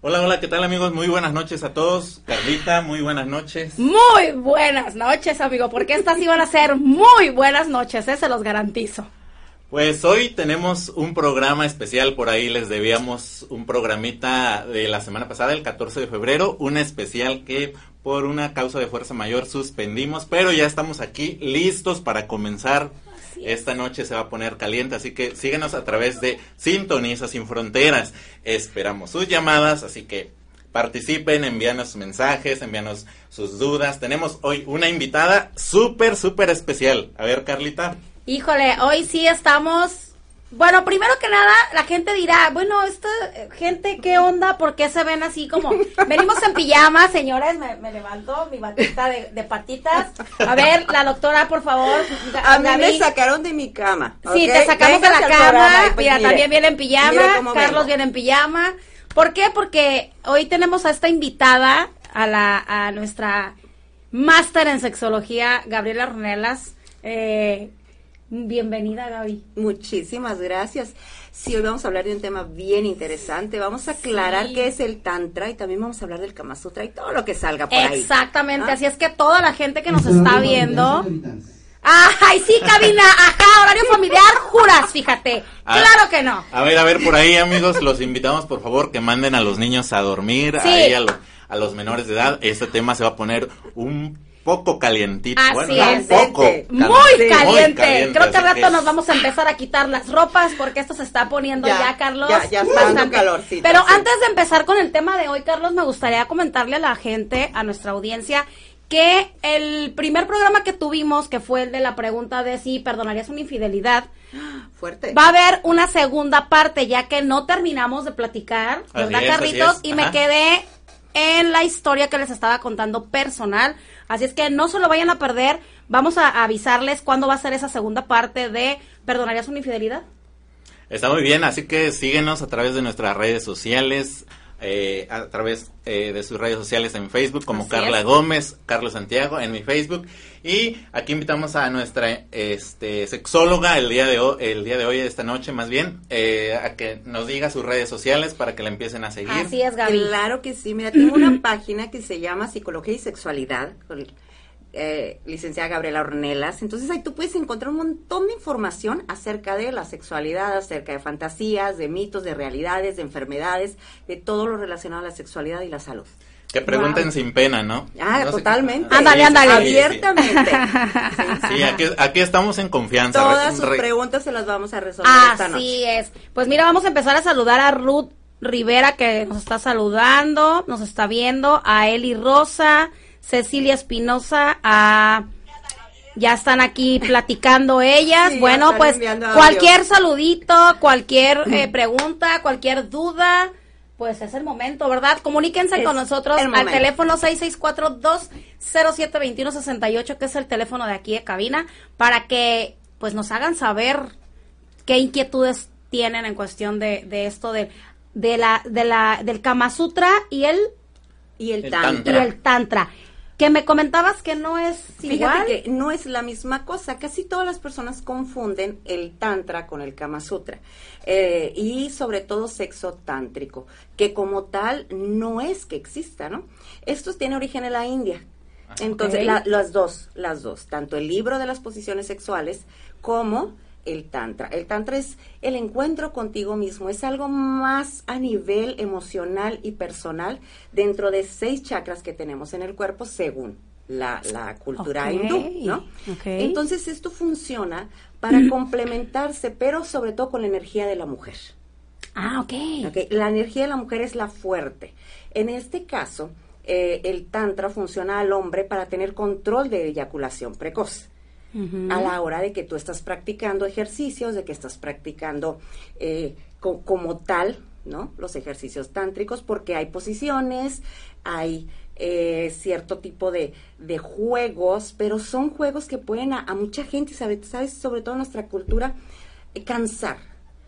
Hola, hola, ¿qué tal amigos? Muy buenas noches a todos. Carlita, muy buenas noches. Muy buenas noches, amigo, porque estas iban a ser muy buenas noches, ¿eh? se los garantizo. Pues hoy tenemos un programa especial, por ahí les debíamos un programita de la semana pasada, el 14 de febrero, un especial que por una causa de fuerza mayor suspendimos, pero ya estamos aquí listos para comenzar esta noche se va a poner caliente, así que síguenos a través de Sintoniza Sin Fronteras. Esperamos sus llamadas, así que participen, envíanos mensajes, envíanos sus dudas. Tenemos hoy una invitada súper, súper especial. A ver, Carlita. Híjole, hoy sí estamos bueno, primero que nada, la gente dirá, bueno, esta gente, ¿qué onda? ¿Por qué se ven así como... Venimos en pijama, señores, me, levanto mi batita de, patitas. A ver, la doctora, por favor. A mí me sacaron de mi cama. Sí, te sacamos de la cama. Pues mira, también viene en pijama. Carlos viene en pijama. ¿Por qué? Porque hoy tenemos a esta invitada, a, la, a nuestra máster en sexología, Gabriela Ronelas. Eh, Bienvenida, Gaby. Muchísimas gracias. Sí, hoy vamos a hablar de un tema bien interesante. Vamos a aclarar qué es el Tantra y también vamos a hablar del Kama Sutra y todo lo que salga por ahí. Exactamente. ¿Ah? Así es que toda la gente que nos está viendo. Ay, sí, cabina, ajá, horario familiar, juras, fíjate. Ah, claro que no. A ver, a ver, por ahí, amigos, los invitamos, por favor, que manden a los niños a dormir, ahí a, a los menores de edad. Este tema se va a poner un poco calientito. Así es. Poco muy, caliente. Creo que al rato nos vamos a empezar a quitar las ropas porque esto se está poniendo ya, Carlos. Ya, ya bastante calorcito. Pero antes de empezar con el tema de hoy, Carlos, me gustaría comentarle a la gente, a nuestra audiencia, que el primer programa que tuvimos, que fue el de la pregunta de si perdonarías una infidelidad, fuerte. Va a haber una segunda parte, ya que no terminamos de platicar, ¿verdad, Carlitos? Y me quedé en la historia que les estaba contando personal. Así es que no se lo vayan a perder. Vamos a avisarles cuándo va a ser esa segunda parte de ¿Perdonarías una infidelidad? Está muy bien, así que síguenos a través de nuestras redes sociales, eh, a través eh, de sus redes sociales en Facebook como Carla Gómez, Carlos Santiago en mi Facebook y aquí invitamos a nuestra este sexóloga el día de hoy, el día de hoy esta noche más bien eh, a que nos diga sus redes sociales para que la empiecen a seguir. Así es, Gaby. Claro que sí, mira, tengo una página que se llama Psicología y Sexualidad eh, licenciada Gabriela Ornelas. Entonces ahí tú puedes encontrar un montón de información acerca de la sexualidad, acerca de fantasías, de mitos, de realidades, de enfermedades, de todo lo relacionado a la sexualidad y la salud. Que pregunten sin pena, ¿no? Ah, totalmente. Ándale, ándale. Abiertamente. Sí, aquí, estamos en confianza. Todas sus preguntas se las vamos a resolver esta noche. Así es. Pues mira, vamos a empezar a saludar a Ruth Rivera que nos está saludando, nos está viendo, a Eli Rosa, Cecilia Espinosa, a ya están aquí platicando ellas. bueno, pues cualquier saludito, cualquier eh, pregunta, cualquier duda, pues es el momento, ¿verdad? Comuníquense con nosotros al teléfono 664-207-2168, que es el teléfono de aquí de cabina, para que pues nos hagan saber qué inquietudes tienen en cuestión de, de esto de, de la, de la, del Kama Sutra y el y el, tantra. Y el tantra. Que me comentabas que no es igual. Que no es la misma cosa. Casi todas las personas confunden el tantra con el Kama Sutra. Eh, y sobre todo sexo tántrico, que como tal no es que exista, ¿no? Esto tiene origen en la India. Ah, Entonces, las dos, las dos, tanto el libro de las posiciones sexuales como el tantra. El tantra es el encuentro contigo mismo, es algo más a nivel emocional y personal dentro de seis chakras que tenemos en el cuerpo según la, cultura hindú, ¿no? Entonces esto funciona para complementarse, pero sobre todo con la energía de la mujer. Ah, ok. La energía de la mujer es la fuerte. En este caso, eh, el tantra funciona al hombre para tener control de eyaculación precoz. A la hora de que tú estás practicando ejercicios, de que estás practicando eh, co- como tal, ¿no? Los ejercicios tántricos, porque hay posiciones, hay eh, cierto tipo de, de juegos, pero son juegos que pueden a, a mucha gente, ¿sabes? ¿sabes? Sobre todo en nuestra cultura, eh, cansar.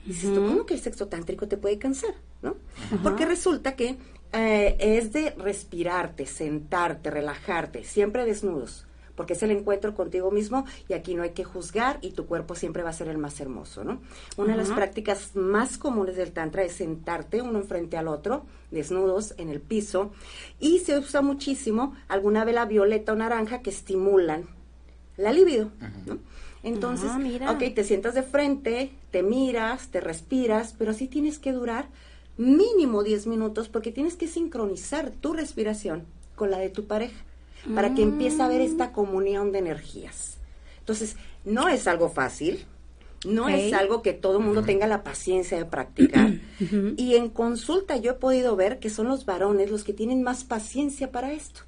Dices tú, ¿cómo que el sexo tántrico te puede cansar? ¿No? Porque resulta que eh, es de respirarte, sentarte, relajarte, siempre desnudos, porque es el encuentro contigo mismo y aquí no hay que juzgar y tu cuerpo siempre va a ser el más hermoso, ¿no? Una de las prácticas más comunes del tantra es sentarte uno enfrente al otro, desnudos en el piso, y se usa muchísimo alguna vela violeta o naranja que estimulan la libido, ¿no? Entonces, Ah, mira. ok, te sientas de frente, te miras, te respiras, pero sí tienes que durar mínimo 10 minutos porque tienes que sincronizar tu respiración con la de tu pareja para que empiece a haber esta comunión de energías. Entonces, no es algo fácil, no es algo que todo el mundo tenga la paciencia de practicar. y en consulta yo he podido ver que son los varones los que tienen más paciencia para esto.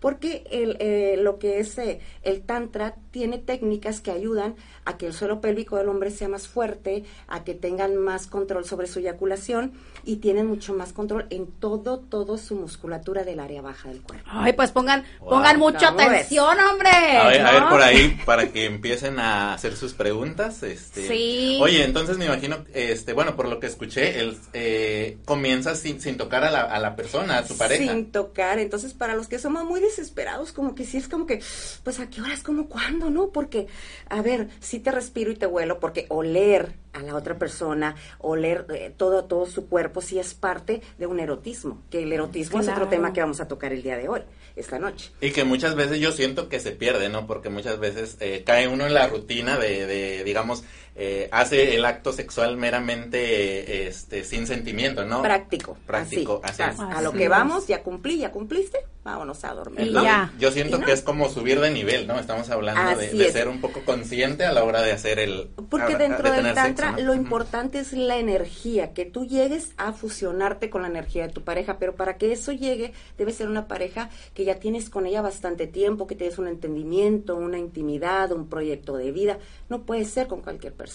Porque el, eh, lo que es eh, el tantra tiene técnicas que ayudan a que el suelo pélvico del hombre sea más fuerte, a que tengan más control sobre su eyaculación y tienen mucho más control en todo, todo su musculatura del área baja del cuerpo. Ay, pues pongan, Wow. pongan mucha atención, hombre. A ver, a ver por ahí para que empiecen a hacer sus preguntas. Este, Sí. Oye, entonces me imagino, este, bueno, por lo que escuché, él eh, comienza sin, sin tocar a la, a la persona, a su pareja. Sin tocar. Entonces, para los que somos muy desesperados, como que sí es como que, pues a qué horas, como cuándo, ¿no? Porque, a ver, sí te respiro y te huelo, porque oler a la otra persona, oler eh, todo, todo su cuerpo, sí es parte de un erotismo, que el erotismo es otro tema que vamos a tocar el día de hoy, esta noche. Y que muchas veces yo siento que se pierde, ¿no? Porque muchas veces eh, cae uno en la rutina de, de digamos, eh, hace el acto sexual meramente este, sin sentimiento, ¿no? Práctico. Práctico, así. así es. A lo que vamos, ya cumplí, ya cumpliste, vámonos a dormir. Ya. Yo siento no. que es como subir de nivel, ¿no? Estamos hablando de, Así de es. ser un poco consciente a la hora de hacer el... Porque a- dentro de del tantra sexo, ¿no? lo importante es la energía, que tú llegues a fusionarte con la energía de tu pareja, pero para que eso llegue debe ser una pareja que ya tienes con ella bastante tiempo, que tienes un entendimiento, una intimidad, un proyecto de vida. No puede ser con cualquier persona.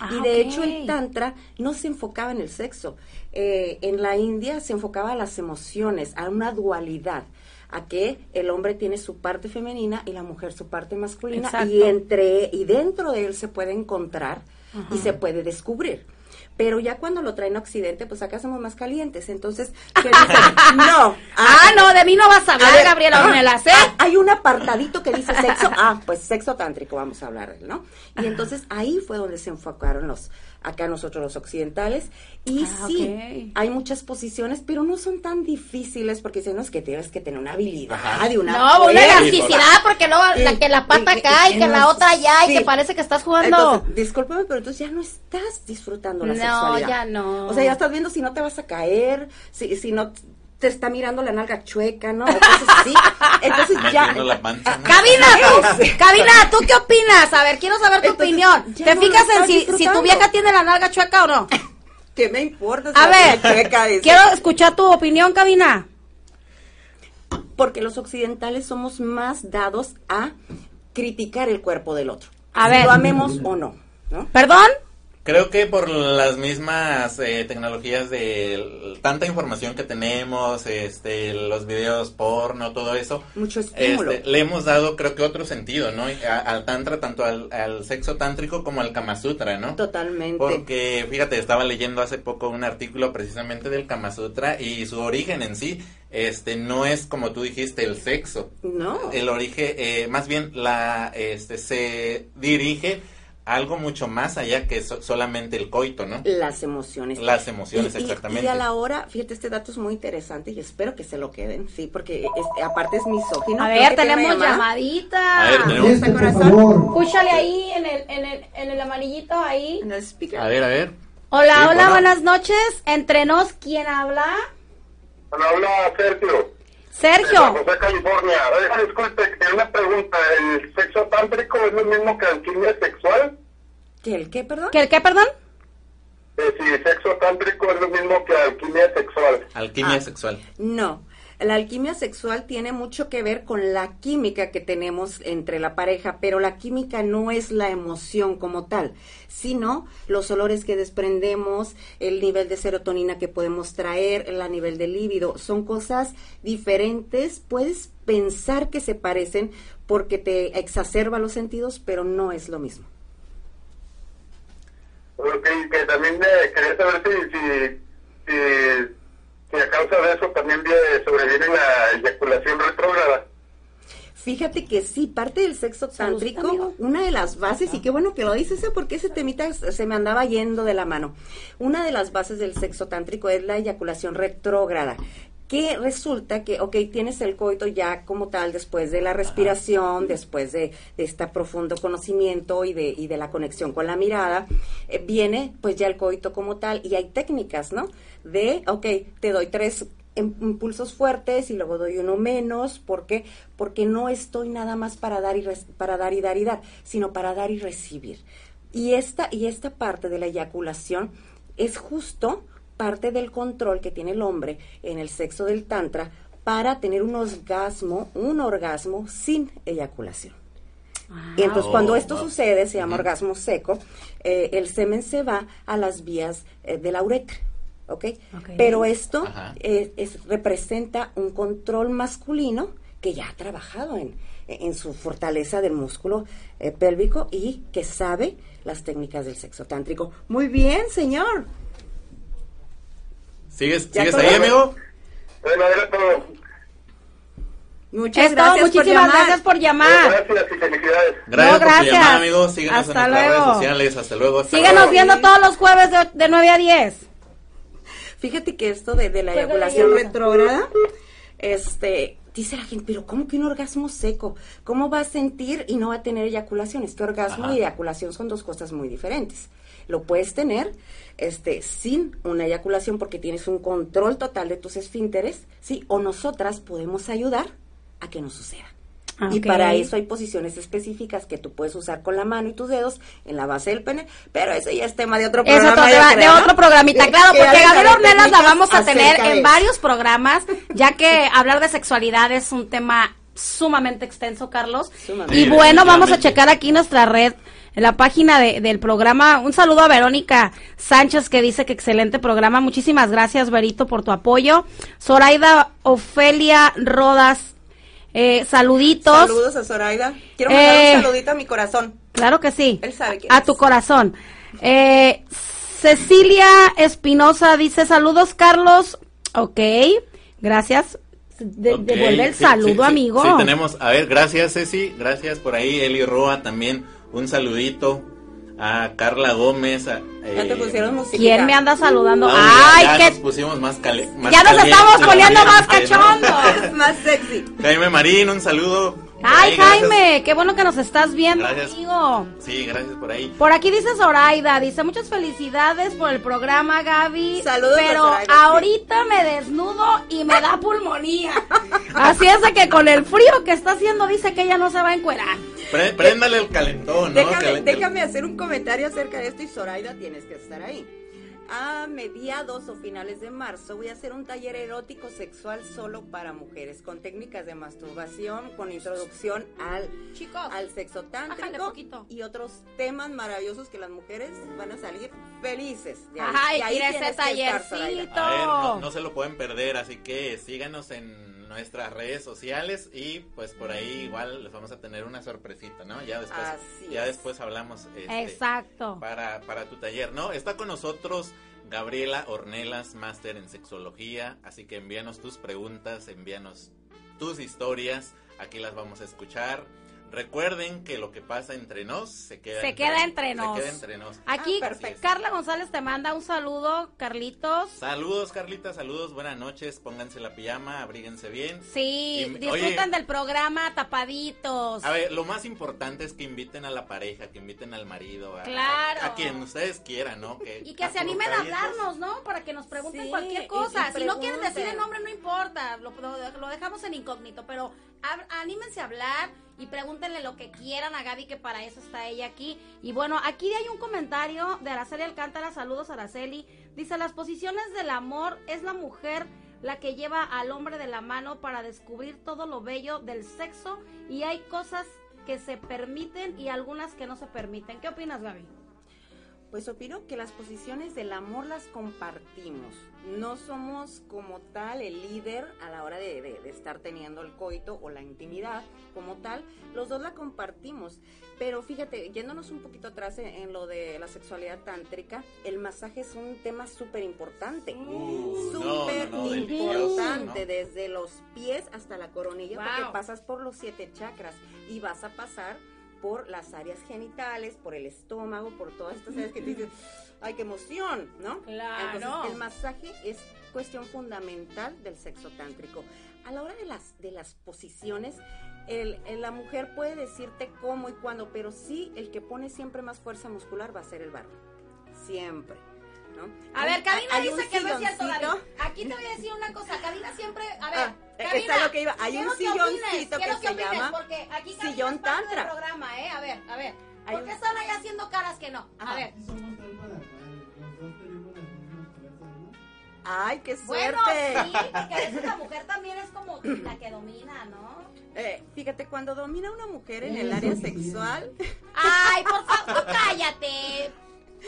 Ah, y de ok. hecho el tantra no se enfocaba en el sexo. Eh, en la India se enfocaba a las emociones, a una dualidad a que el hombre tiene su parte femenina y la mujer su parte masculina Exacto. y entre y dentro de él se puede encontrar y se puede descubrir. Pero ya cuando lo traen a Occidente, pues acá somos más calientes. Entonces, ¿qué dicen? no. Ah, no, de mí no vas a A hablar, ver, Gabriela ah, Ornelas, ¿eh? ah, Hay un apartadito que dice sexo. Ah, pues sexo tántrico, vamos a hablar ¿no? Y entonces ahí fue donde se enfocaron los, acá nosotros los occidentales. Y Ah, sí, hay muchas posiciones, pero no son tan difíciles porque dicen, no, es que tienes que tener una habilidad Ajá. y una No, una fuerza". elasticidad, porque luego la que la pata y- y- acá y y que no la otra allá y sí. que parece que estás jugando. Entonces, discúlpame, pero entonces ya no estás disfrutando la No, sexualidad. ya no. O sea, ya estás viendo si no te vas a caer, si, si no te está mirando la nalga chueca, ¿no? Cosas así. Entonces ya... Metiendo la panza, ¿no? Cabina, tú, Cabina, ¿tú qué opinas? A ver, quiero saber tu Entonces, opinión. ¿Te no fijas en si, si tu vieja tiene la nalga chueca o no? ¿Qué me importa? si A ver, chueca? Quiero escuchar tu opinión, Cabina. Porque los occidentales somos más dados a criticar el cuerpo del otro. A si ver. lo amemos o no, ¿no? ¿Perdón? Creo que por las mismas eh, tecnologías de tanta información que tenemos, este, los videos porno, todo eso, Mucho este, le hemos dado creo que otro sentido, ¿no? A- al tantra, tanto al, al sexo tántrico como al Kama Sutra, ¿no? Totalmente. Porque, fíjate, estaba leyendo hace poco un artículo precisamente del Kama Sutra y su origen en sí, este, no es como tú dijiste, el sexo. No. El origen, eh, más bien, la, este, se dirige algo mucho más allá que so- solamente el coito, ¿no? Las emociones. Las emociones, Y- exactamente. Y a la hora, fíjate, este dato es muy interesante y espero que se lo queden, sí, porque es- aparte es misógino. A ver, tenemos llamadita. A ver, tenemos- ¿Está Este, por corazón? favor. Escúchale ahí en el, en el, en el amarillito ahí. En el speaker. A ver, a ver. Hola, Sí, hola, bueno. buenas noches. Entre nos, ¿quién habla? Hola, habla Sergio. Sergio. José, California. Oiga, disculpe, tengo una pregunta. ¿El sexo tántrico es lo mismo que alquimia sexual? ¿Qué, el qué, perdón? ¿Qué, el qué, perdón? Eh, si sexo tántrico es lo mismo que alquimia sexual. Alquimia Ah. sexual. No. La alquimia sexual tiene mucho que ver con la química que tenemos entre la pareja, pero la química no es la emoción como tal, sino los olores que desprendemos, el nivel de serotonina que podemos traer, el nivel de líbido. Son cosas diferentes. Puedes pensar que se parecen porque te exacerba los sentidos, pero no es lo mismo. Ok, que también eh, quería saber si, si, si, si a causa de eso también vie- sobreviene la eyaculación retrógrada. Fíjate que sí, parte del sexo tántrico, una de las bases, y qué bueno que lo dices, ¿eh? porque ese temita se se me andaba yendo de la mano. Una de las bases del sexo tántrico es la eyaculación retrógrada, que resulta que, ok, tienes el coito ya como tal después de la respiración, después de, de este profundo conocimiento y de, y de la conexión con la mirada, eh, viene pues ya el coito como tal, y hay técnicas, ¿no? De, ok, te doy tres impulsos fuertes y luego doy uno menos, ¿por qué? Porque no estoy nada más para dar y res- para dar y dar y dar, sino para dar y recibir. Y esta y esta parte de la eyaculación es justo parte del control que tiene el hombre en el sexo del tantra para tener un orgasmo, un orgasmo sin eyaculación. Y entonces Oh, cuando esto wow. sucede, se llama orgasmo seco, eh, el semen se va a las vías eh, de la uretra, ¿ok? Ok. Pero esto eh, es- representa un control masculino que ya ha trabajado en, en su fortaleza del músculo pélvico y que sabe las técnicas del sexo tántrico. Muy bien, señor. ¿Sigues, ¿sigues ahí, amigo? Bueno, era todo. Muchas gracias muchísimas llamar. gracias por llamar. Gracias y felicidades. Gracias No, por tu gracias. llamada, amigo. Síguenos Hasta en nuestras luego. redes sociales. Hasta luego. Hasta Síganos luego. viendo todos los jueves de, de 9 a 10. Fíjate que esto de, de la eyaculación retrógrada, este, dice la gente, pero ¿cómo que un orgasmo seco? ¿Cómo va a sentir y no va a tener eyaculación? Es que orgasmo Ajá. y eyaculación son dos cosas muy diferentes. Lo puedes tener este, sin una eyaculación porque tienes un control total de tus esfínteres, ¿sí? O nosotras podemos ayudar a que no suceda. Ah, Y para eso hay posiciones específicas que tú puedes usar con la mano y tus dedos en la base del pene, pero eso ya es tema de otro programa. de, va- de otro programita, claro, que porque Gabriel Ornelas la vamos a tener en varios programas, ya que hablar de sexualidad es un tema sumamente extenso, Carlos. Sumamente. Y bueno, vamos a checar aquí nuestra red, en la página de- del programa. Un saludo a Verónica Sánchez que dice que excelente programa. Muchísimas gracias, Verito, por tu apoyo. Zoraida Ofelia Rodas, eh, saluditos. Saludos a Zoraida. Quiero mandar Eh, un saludito a mi corazón. Claro que sí. Él sabe quién A es. tu corazón. Eh, Cecilia Espinosa dice saludos, Carlos. Ok, gracias. De- Ok, devuelve el sí, saludo, sí, sí, amigo. Sí, tenemos. A ver, gracias, Ceci. Gracias por ahí. Eli Roa también. Un saludito. A Carla Gómez. a, Ya te eh, pusieron música. ¿Quién me anda saludando? Ay, ya, ya qué. nos pusimos más, cale- más Ya nos estamos poniendo más cachondos. Más sexy. Jaime Marín, un saludo. Ay, gracias. Jaime, qué bueno que nos estás viendo, Gracias. amigo. Sí, gracias por ahí. Por aquí dice Zoraida, dice muchas felicidades por el programa, Gaby. Saludos Pero Zoraida, sí. ahorita me desnudo y me da pulmonía. Así es de que con el frío que está haciendo dice que ella no se va a encuerar. Pre- préndale el calentón, ¿no? Déjame, déjame hacer un comentario acerca de esto y Zoraida tienes que estar ahí. A mediados o finales de marzo voy a hacer un taller erótico sexual solo para mujeres con técnicas de masturbación, con introducción al, Chicos, al sexo tántrico poquito. y otros temas maravillosos que las mujeres van a salir felices. de ahí. Ajá, Y y ahí ese estar, tallercito. A ver, no, no se lo pueden perder, así que síganos en nuestras redes sociales y pues por ahí igual les vamos a tener una sorpresita, ¿no? Ya después, Así ya es. después hablamos este, Exacto. para, para tu taller, ¿no? Está con nosotros Gabriela Ornelas, máster en sexología, así que envíanos tus preguntas, envíanos tus historias, aquí las vamos a escuchar. Recuerden que lo que pasa entre nos se queda, Se queda entre nos. Se queda entre nos. Aquí Ah, perfecto. Carla González te manda un saludo, Carlitos. Saludos, Carlita, saludos, buenas noches, pónganse la pijama, abríguense bien. Sí, Y- disfruten oye, del programa tapaditos. A ver, lo más importante es que inviten a la pareja, que inviten al marido, a, Claro. a, quien ustedes quieran, ¿no? Que, Y que se animen a hablarnos, ¿no? Para que nos pregunten Sí, cualquier cosa. y si no quieren decir el nombre, no importa. Lo, lo- lo dejamos en incógnito. Pero hab- anímense a hablar y pregúntenle lo que quieran a Gaby, que para eso está ella aquí. Y bueno, aquí hay un comentario de Araceli Alcántara. Saludos, Araceli. Dice: Las posiciones del amor es la mujer la que lleva al hombre de la mano para descubrir todo lo bello del sexo y hay cosas que se permiten y algunas que no se permiten. ¿Qué opinas, Gaby? Pues opino que las posiciones del amor las compartimos. No somos como tal el líder a la hora de, de- de estar teniendo el coito o la intimidad como tal. Los dos la compartimos. Pero fíjate, yéndonos un poquito atrás en, en lo de la sexualidad tántrica, el masaje es un tema súper importante. Uh, Súper no, no, no, importante, desde los pies hasta la coronilla, Wow. porque pasas por los siete chakras y vas a pasar por las áreas genitales, por el estómago, por todas estas áreas que te dices, ¡ay, qué emoción! ¿No? Claro. Entonces, el masaje es cuestión fundamental del sexo tántrico. A la hora de las, de las posiciones, el, el- la mujer puede decirte cómo y cuándo, pero sí el que pone siempre más fuerza muscular va a ser el varón. Siempre. ¿No? A ver, Karina dice que no es cierto, silloncito. Gaby. Aquí te voy a decir una cosa. Karina siempre. A ver, Ah, eh, Karina, está lo que iba. Hay un que silloncito quiero que se opines, llama Porque aquí Karina sillón es parte del tantra. programa, ¿eh? A ver, a ver. ¿Por qué están ahí haciendo caras que no? A ver. ¡Ay, qué Bueno, suerte! sí, porque a veces la mujer también es como la que domina, ¿no? Eh, fíjate, cuando domina una mujer en el área sexual, Ay, por favor, tú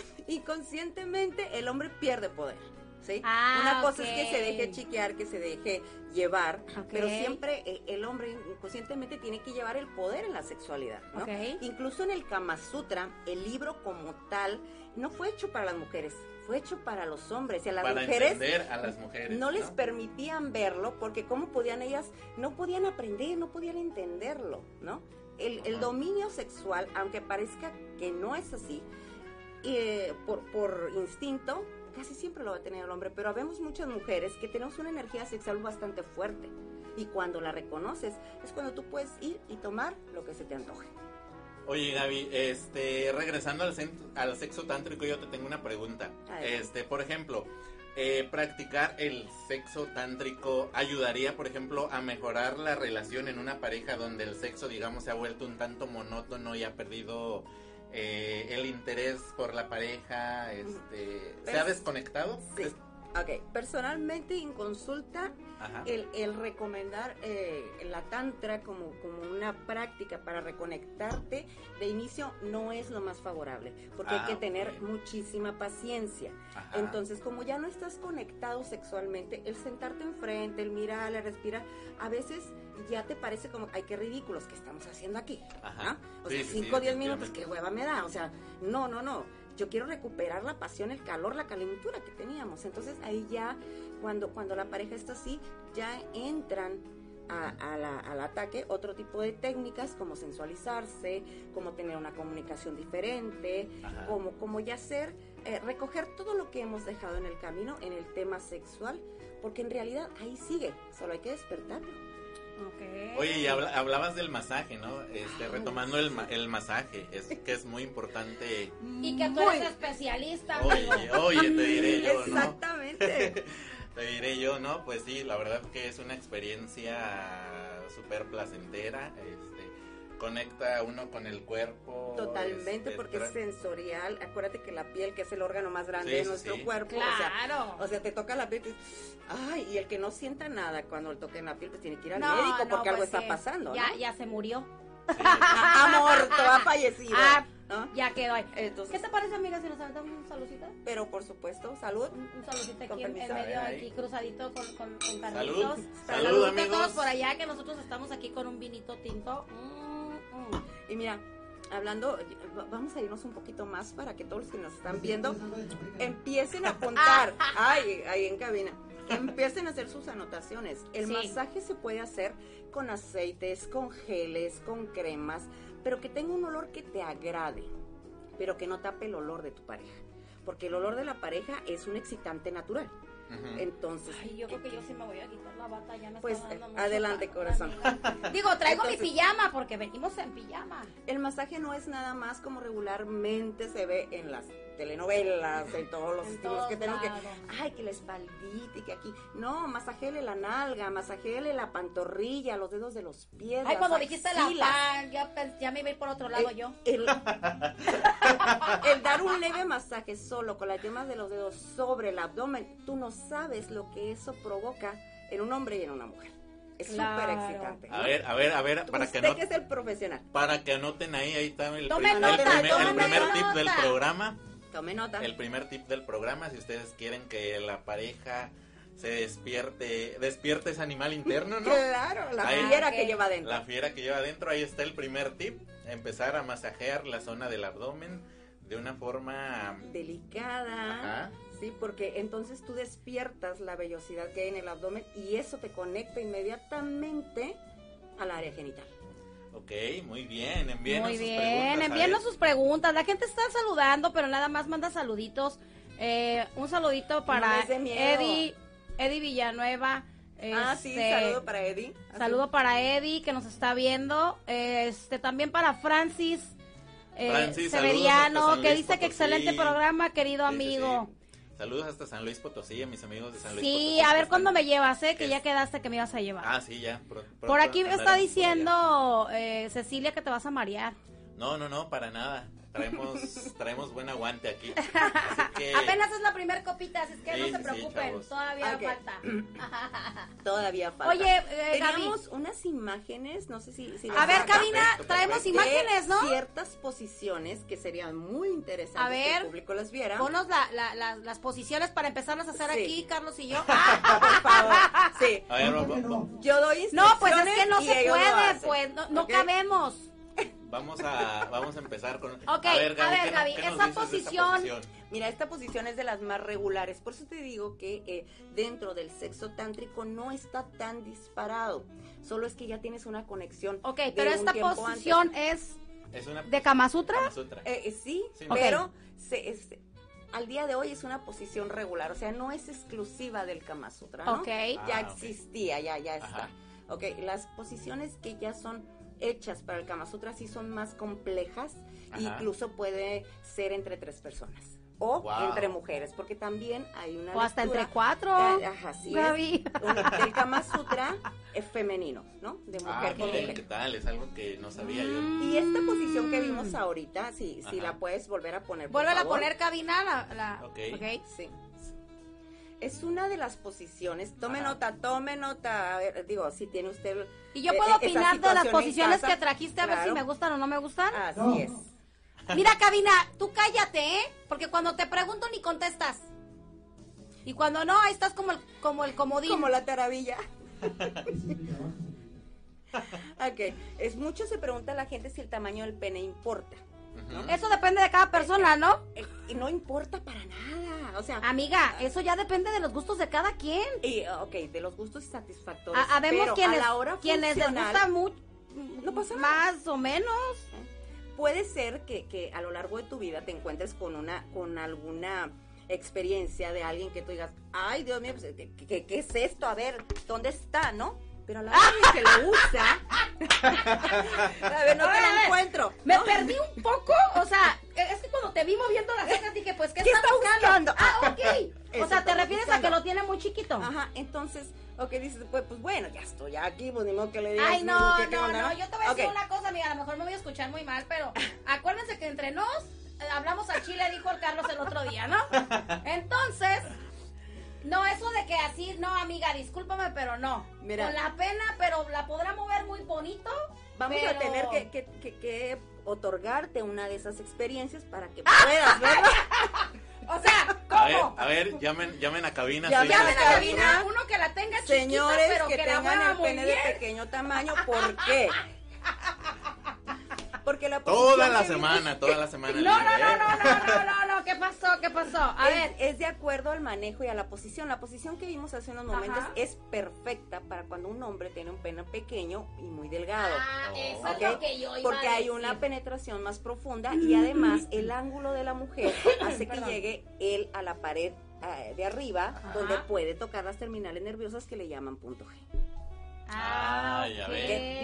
cállate. inconscientemente el hombre pierde poder. ¿sí? Ah, una cosa ok. es que se deje chiquear, que se deje llevar, Ok. pero siempre eh, el hombre inconscientemente tiene que llevar el poder en la sexualidad. ¿no? Ok. Incluso en el Kama Sutra, el libro como tal no fue hecho para las mujeres, fue hecho para los hombres y a las Para mujeres. a las mujeres. no les permitían verlo porque cómo podían ellas, no podían aprender, no podían entenderlo, ¿no? El, el Ajá. dominio sexual, aunque parezca que no es así, eh, por, por instinto, casi siempre lo va a tener el hombre, pero habemos muchas mujeres que tenemos una energía sexual bastante fuerte y cuando la reconoces es cuando tú puedes ir y tomar lo que se te antoje. Oye Gaby, este, regresando al, al sexo tántrico, yo te tengo una pregunta. Este, por ejemplo, eh, practicar el sexo tántrico ayudaría, por ejemplo, a mejorar la relación en una pareja donde el sexo, digamos, se ha vuelto un tanto monótono y ha perdido eh, el interés por la pareja, este, ¿se ha Pues, desconectado? Sí. Ok, personalmente en consulta el, el recomendar eh, la tantra como, como una práctica para reconectarte de inicio no es lo más favorable, porque Ah, hay que tener muchísima paciencia. Ajá. Entonces, como ya no estás conectado sexualmente, el sentarte enfrente, el mirar, el respirar, a veces ya te parece como, ay, qué ridículos que estamos haciendo aquí. Ajá. ¿no? O Sí, sea, sí, sí, 5 o 10 minutos, qué hueva me da. O sea, no, no, no. Yo quiero recuperar la pasión, el calor, la calentura que teníamos. Entonces ahí ya, cuando, cuando la pareja está así, ya entran a- a la- al ataque otro tipo de técnicas como sensualizarse, como tener una comunicación diferente, Ajá. como, como ya hacer, eh, recoger todo lo que hemos dejado en el camino en el tema sexual, porque en realidad ahí sigue, solo hay que despertarlo. Oye, y habla- hablabas del masaje, ¿no? Este, retomando el, ma- el masaje, es que es muy importante. Y que tú Muy- eres especialista, Oye, amigo. oye, te diré yo, ¿no? Exactamente. Te diré yo, ¿no? Pues sí, la verdad que es una experiencia súper placentera, este, conecta a uno con el cuerpo. Totalmente, este, porque es sensorial. Acuérdate que la piel, que es el órgano más grande Sí, de nuestro sí. cuerpo, o Claro. sea, o sea, te toca la piel, y dices, ay, y el que no sienta nada cuando le toquen la piel, pues tiene que ir al No, médico no, porque algo pues está sí. pasando, Ya, ¿no? ya se murió. Ha muerto, ha fallecido, Ah, ¿no? Ya quedó ahí. Entonces- ¿Qué te parece, amiga, si nos aventamos un saludcito? Pero por supuesto, salud. Un, un saludito aquí en, medio, Ahí. aquí cruzadito con, con, con. Salud. Salud, a todos por allá, que nosotros estamos aquí con un vinito tinto. Mm, mm. Y mira, hablando, va- vamos a irnos un poquito más para que todos los que nos están viendo empiecen a apuntar. Ay, ahí en cabina. Empiecen a hacer sus anotaciones. El Sí. masaje se puede hacer con aceites, con geles, con cremas, pero que tenga un olor que te agrade, pero que no tape el olor de tu pareja. Porque el olor de la pareja es un excitante natural. Entonces, Ay, yo creo que yo sí me voy a quitar la bata, ya me Pues, está dando eh, mucho adelante, corazón. Digo, traigo Entonces- mi pijama porque venimos en pijama. El masaje no es nada más como regularmente se ve en las telenovelas, en todos los estilos todos que tenemos que, ay, que la espaldita y que aquí, no, masajele la nalga, masajele la pantorrilla, los dedos de los pies. Ay, cuando dijiste la pan, ya, ya me iba a ir por otro lado El- yo. El, el dar un leve masaje solo con las yemas de los dedos sobre el abdomen, tú no sabes lo que eso provoca en un hombre y en una mujer. Es Claro. súper excitante. A ver, a ver, a ver, para que no que es el profesional, para que anoten ahí, ahí está el, primer, el primer tip del programa. Tome nota. El primer tip del programa, si ustedes quieren que la pareja se despierte, despierte ese animal interno, ¿no? Claro, la Ahí- fiera que lleva adentro. La fiera que lleva adentro, ahí está el primer tip, empezar a masajear la zona del abdomen de una forma Delicada. Ajá. Sí, porque entonces tú despiertas la vellosidad que hay en el abdomen y eso te conecta inmediatamente al área genital. Ok, muy bien, envíenos Muy sus bien, preguntas. a envíenos sus preguntas. La gente está saludando, pero nada más manda saluditos. Eh, un saludito para. Eddie, Eddie Villanueva. ah, sí, este, saludo para Eddie. Así- Saludo para Eddie que nos está viendo. Este también para Francis, eh, Francis, Severiano que dice que excelente programa, querido Sí, sí, amigo. Sí. Saludos hasta San Luis Potosí, a mis amigos de San Luis Sí, Potosí. a que ver cuándo me llevas, eh, que es- ya quedaste que me ibas a llevar. Ah, sí, ya. por aquí me está diciendo eh, Cecilia que te vas a marear. No, no, no, para nada. Traemos, traemos buen aguante aquí. Así que, Apenas es la primer copita, así es que Sí, no se sí, sí, preocupen, chavos. todavía Ok. falta. Todavía falta. Oye, eh, teníamos unas imágenes, no sé si... si A ver, cabina, traemos perfecto. imágenes, ¿no? de ciertas posiciones que serían muy interesantes A que ver, el público las viera. Ponos la- la- la- las posiciones para empezarlas a hacer Sí. aquí, Carlos y yo. Por favor. Sí. A ver, ¿Por va- qué va- no? Yo doy No, pues es instrucciones que no se puede, pues no, no ¿Ok? cabemos. Vamos a, vamos a empezar con. Ok, a ver, a ver, ¿qué no- Gaby, esa posición- Mira, esta posición es de las más regulares, por eso te digo que eh, dentro del sexo tántrico no está tan disparado, solo es que ya tienes una conexión. Ok, pero esta posición antes. es Es una de Kama Sutra. Kama Sutra. Eh, eh, sí, Sí, pero se- es- al día de hoy es una posición regular, o sea, no es exclusiva del Kama Sutra, ¿no? Ok. Ya Ah, existía, ya, ya está. Ajá. Ok, las posiciones que ya son hechas para el Kama Sutra sí son más complejas, incluso puede ser entre tres personas. O Wow. entre mujeres, porque también hay una O hasta lectura- entre cuatro. Ajá, sí el Kama Sutra es femenino, ¿no? De Ah, mujer con miren, mujer. ¿qué tal? Es algo que no sabía yo. Y esta posición que vimos ahorita, si, si la puedes volver a poner. Vuelve a poner cabina la, la- Ok. ok. Sí. Es una de las posiciones. Tome Ajá. nota, tome nota. A ver, digo, si tiene usted. Y yo eh, puedo esa opinar de las posiciones que trajiste a ver si me gustan o no me gustan. Así No. es. Mira, cabina, tú cállate, ¿eh? Porque cuando te pregunto ni contestas. Y cuando no, ahí estás como el, como el comodín. Como la taravilla. Ok. Es mucho se pregunta a la gente si el tamaño del pene importa. Eso depende de cada persona, ¿no? Y no importa para nada. O sea. Amiga, eso ya depende de los gustos de cada quien. Y, ok, de los gustos satisfactorios. A- Habemos pero quienes, a la hora quienes les gusta mucho, No pasa nada. más o menos. Puede ser que, que a lo largo de tu vida te encuentres con una, con alguna experiencia de alguien que tú digas, ay Dios mío, pues, ¿qué, qué- qué es esto? A ver, ¿dónde está, no? Pero a la de que lo usa, a ver, no te lo encuentro. Me ¿no? perdí un poco, o sea, es que cuando te vi moviendo las cejas dije, pues, ¿qué, ¿Qué está buscando? buscando? Ah, ok. Eso o sea, te refieres a que lo tiene muy chiquito. Ajá, entonces, ok, dices, pues, pues bueno, ya estoy aquí, pues ni modo que le digas. Ay, no, ¿qué- qué no, onda, no, yo te voy a decir una cosa, amiga, a lo mejor me voy a escuchar muy mal, pero acuérdense que entre nos eh, hablamos a Chile, dijo el Carlos el otro día, ¿no? Entonces, no, eso de que así, no, amiga, discúlpame, pero no. Mira. Con la pena, pero la podrá mover muy bonito. Vamos pero- a tener que, que, que- que otorgarte una de esas experiencias para que puedas verlo. O sea, A ver, ¿cómo? a ver, llamen, llamen a cabina. Llamen la cuatro. cabina, uno que la tenga chiquita, Señores pero que, que, la tengan el pene de pequeño tamaño, ¿por qué? Porque la Toda la semana, toda la semana. No, no, libre, no, ¿eh? no, no, no, no, no, ¿qué pasó? ¿Qué pasó? A es, ver, es de acuerdo al manejo y a la posición. La posición que vimos hace unos momentos Ajá. es perfecta para cuando un hombre tiene un pene pequeño y muy delgado. Ah, eso ¿ok? es lo que yo iba Porque a hay decir. una penetración más profunda y además el ángulo de la mujer hace que llegue él a la pared eh, de arriba Ajá. donde puede tocar las terminales nerviosas que le llaman punto G. Ah, ya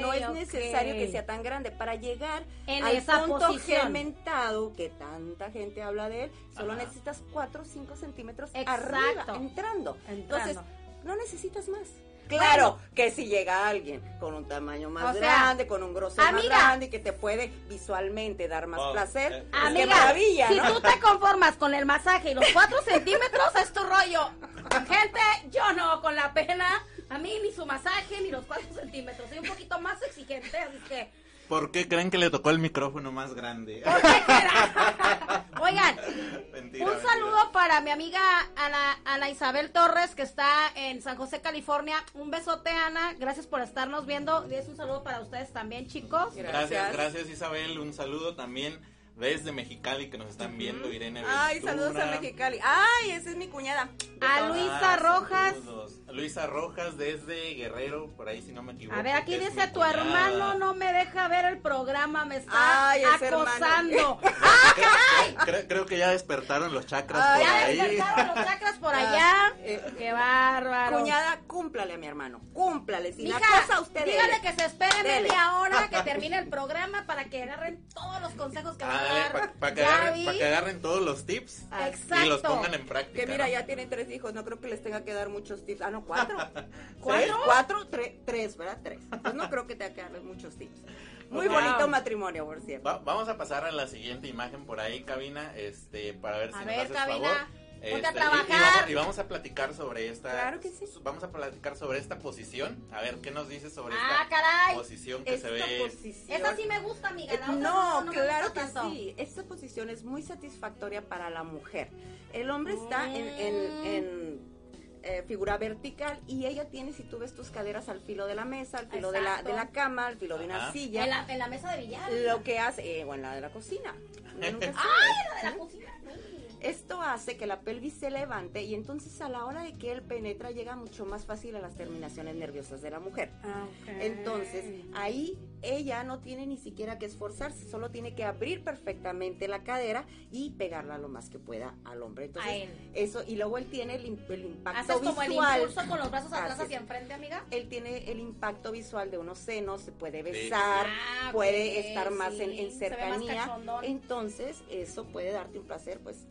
no es necesario que sea tan grande para llegar En al esa punto posición. gementado que tanta gente habla de él solo Ajá. necesitas 4 o 5 centímetros Exacto. arriba entrando. Entrando. entonces no necesitas más Claro que si llega alguien con un tamaño más O sea, grande, con un grosor más grande, que te puede visualmente dar más Oh, placer, eh, pues qué Amiga, maravilla, si ¿no? tú te conformas con el masaje y los cuatro centímetros, es tu rollo. Gente, yo no, con la pena, a mí ni su masaje ni los cuatro centímetros. Soy un poquito más exigente, así que... ¿Por qué creen que le tocó el micrófono más grande? ¿por qué será? Oigan, Mentira, un mentira. saludo para mi amiga Ana, Ana Isabel Torres, que está en San José, California. Un besote, Ana. Gracias por estarnos viendo. Y es un saludo para ustedes también, chicos. Gracias, gracias Isabel. Un saludo también desde Mexicali que nos están viendo, Irene Ay, saludos a Mexicali. Ay, esa es mi cuñada. A. Luisa Rojas. saludos. Luisa Rojas desde Guerrero, por ahí si no me equivoco. A ver, aquí dice tu cuñada. hermano no me deja ver el programa, me está Ay, acosando. ¡Ah, caray! Creo, creo que ya despertaron los chakras Ay, por Ya ahí. despertaron los chakras por Ah, allá. eh, Qué bárbaro. Cuñada, cúmplale a mi hermano. Cúmplale. Si Mija, la cosa usted dígale dele. que se espere Dele. media hora que termine el programa para que agarren todos los consejos que van para que, agarren, que todos los tips Exacto. y los pongan en práctica. Que mira, ¿no? ya tienen tres hijos, no creo que les tenga que dar muchos tips. Ah, no, cuatro. ¿Cuatro? ¿Tres? ¿Cuatro? Tre- tres, ¿verdad? Tres. Pues no creo que tenga que darles muchos tips. Muy bonito matrimonio, por cierto. Va- vamos a pasar a la siguiente imagen por ahí, cabina, este, para ver si A nos ver, haces cabina, favor. Ponte a Este, y- trabajar. Y, vamos, y vamos a platicar sobre esta. Claro que sí. Vamos a platicar sobre esta posición. A ver, ¿qué nos dices sobre Ah, esta caray. posición que Esta se ve? posición. Esa sí me gusta, amiga. Eh, la otra No, claro que gusta tanto. sí. Esta posición es muy satisfactoria para la mujer. El hombre está en, en- en, eh, figura vertical y ella tiene, si tú ves tus caderas al filo de la mesa, al filo de la, de la cama, al filo de una silla. En la, en la mesa de billar. Lo que hace, eh, o en la de la cocina. Uno nunca sabe. ¡Ay, la de la cocina! Esto hace que la pelvis se levante y entonces a la hora de que él penetra llega mucho más fácil a las terminaciones nerviosas de la mujer. Ah, Entonces, ahí ella no tiene ni siquiera que esforzarse, solo tiene que abrir perfectamente la cadera y pegarla lo más que pueda al hombre. Entonces, A él. eso, y luego él tiene el, el impacto ¿Haces como el visual. impulso con los brazos atrás Así hacia enfrente, amiga? Él tiene el impacto visual de unos senos, se puede besar, Ah, puede estar más en, sí, en se ve más cercanía. Entonces, eso puede darte un placer, pues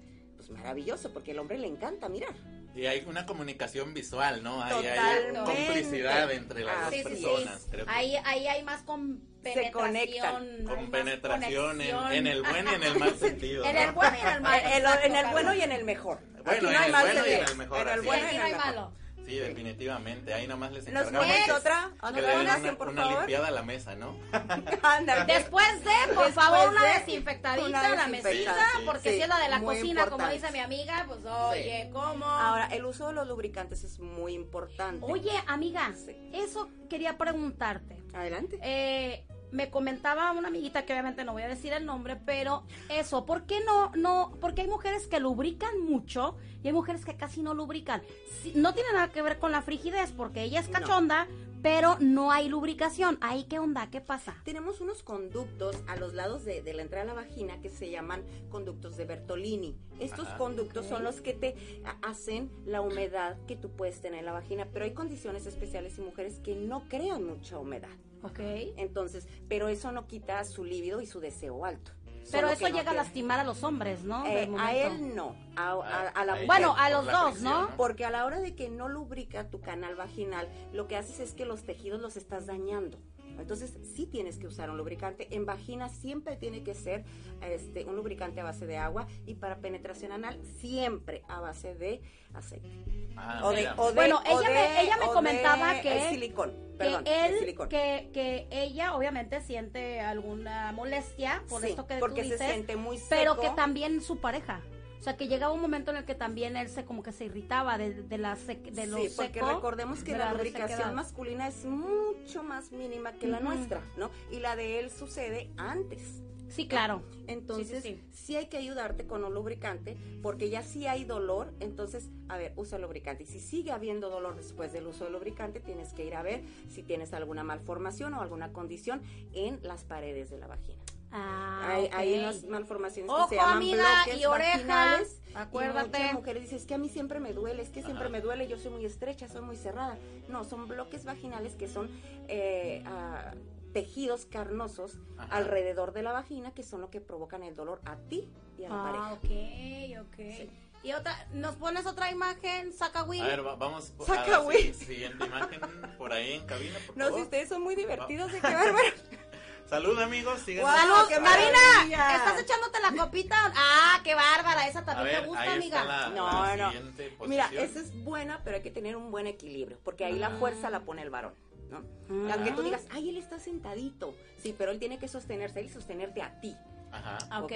maravilloso, porque al hombre le encanta mirar. Y hay una comunicación visual, ¿no? Hay, hay complicidad entre las Ah, dos sí, sí, sí. personas. Creo que Ahí, ahí hay más con Se conectan. ¿no? con Más penetración en, en el buen y en el mal sentido. En ¿no? el bueno y en el malo. En el, en el bueno y en el mejor. Bueno, Aquí no en hay el mal bueno y en sentido. el mejor, En el así bueno y en el malo. Sí, definitivamente. Ahí nomás les ¿Nos encargamos que- otra? que ¿Otra le den imagen, una, por una favor? limpiada a la mesa, ¿no? Después de, por Después favor, una de, desinfectadita una la mesita, sí. porque Sí, si es la de la cocina, como dice mi amiga, pues oye, ¿cómo? Ahora, el uso de los lubricantes es muy importante. Oye, amiga, Sí. eso quería preguntarte. Adelante. Eh, me comentaba una amiguita que obviamente no voy a decir el nombre, pero eso, ¿por qué no, no? Porque hay mujeres que lubrican mucho y hay mujeres que casi no lubrican. Sí, no tiene nada que ver con la frigidez, porque ella es No. cachonda, pero no hay lubricación. Ahí, ¿qué onda? ¿Qué pasa? Tenemos unos conductos a los lados de, de la entrada a la vagina que se llaman conductos de Bertolini. Estos Ajá. conductos son los que te hacen la humedad que tú puedes tener en la vagina, pero hay condiciones especiales y mujeres que no crean mucha humedad. Ok. Entonces, pero eso no quita su líbido y su deseo alto. Pero eso no llega a lastimar a los hombres, ¿no? Eh, a él no, a, a- a la Bueno, a los dos, ¿no? Porque a la hora de que no lubrica tu canal vaginal, lo que haces es que los tejidos los estás dañando. Entonces, sí tienes que usar un lubricante. En vagina siempre tiene que ser este, un lubricante a base de agua y para penetración anal siempre a base de aceite. Ah, O de, mira. o de- Bueno, o ella me- ella me o comentaba de, que- silicón, que perdón, de él, silicón. que, que ella obviamente siente alguna molestia por Sí, esto que porque tú se dices, siente muy pero seco. que también su pareja. O sea, que llegaba un momento en el que también él se como que se irritaba de, de la de lo Sí, porque recordemos que la, lubricación masculina es mucho más mínima que la nuestra, ¿no? Y la de él sucede antes. Sí, claro. Entonces, Sí, sí, sí, sí. hay que ayudarte con un lubricante, porque ya si hay dolor, entonces, a ver, usa el lubricante. Y si sigue habiendo dolor después del uso del lubricante, tienes que ir a ver si tienes alguna malformación o alguna condición en las paredes de la vagina. Ah, hay, ok. hay unas malformaciones Ojo, que se llaman amiga, bloques y oreja. vaginales. Acuérdate. Y muchas mujeres dicen, es que a mí siempre me duele, es que siempre me duele, yo soy muy estrecha, soy muy cerrada. No, son bloques vaginales que son eh, ah, tejidos carnosos Ajá. alrededor de la vagina que son lo que provocan el dolor a ti y a la Ah, pareja. ok, ok. Y otra, ¿nos pones otra imagen, saca A ver, va- vamos a Saca, la güey. si- siguiente imagen por ahí en cabina, por No, favor. si ustedes son muy divertidos, de qué bárbaro. Salud, amigos, ¡Salud! qué ¡Marina! maravilla! ¿Estás echándote la copita? ¡Ah, qué bárbara! Esa también ver, te gusta, ahí amiga. está la, No, la no. Mira, esa es buena, pero hay que tener un buen equilibrio, porque ahí la Ah. fuerza la pone el varón, ¿no? Ah. Aunque tú digas, ay, él está sentadito, sí, pero él tiene que sostenerse, él y sostenerte a ti. Ajá. Ok.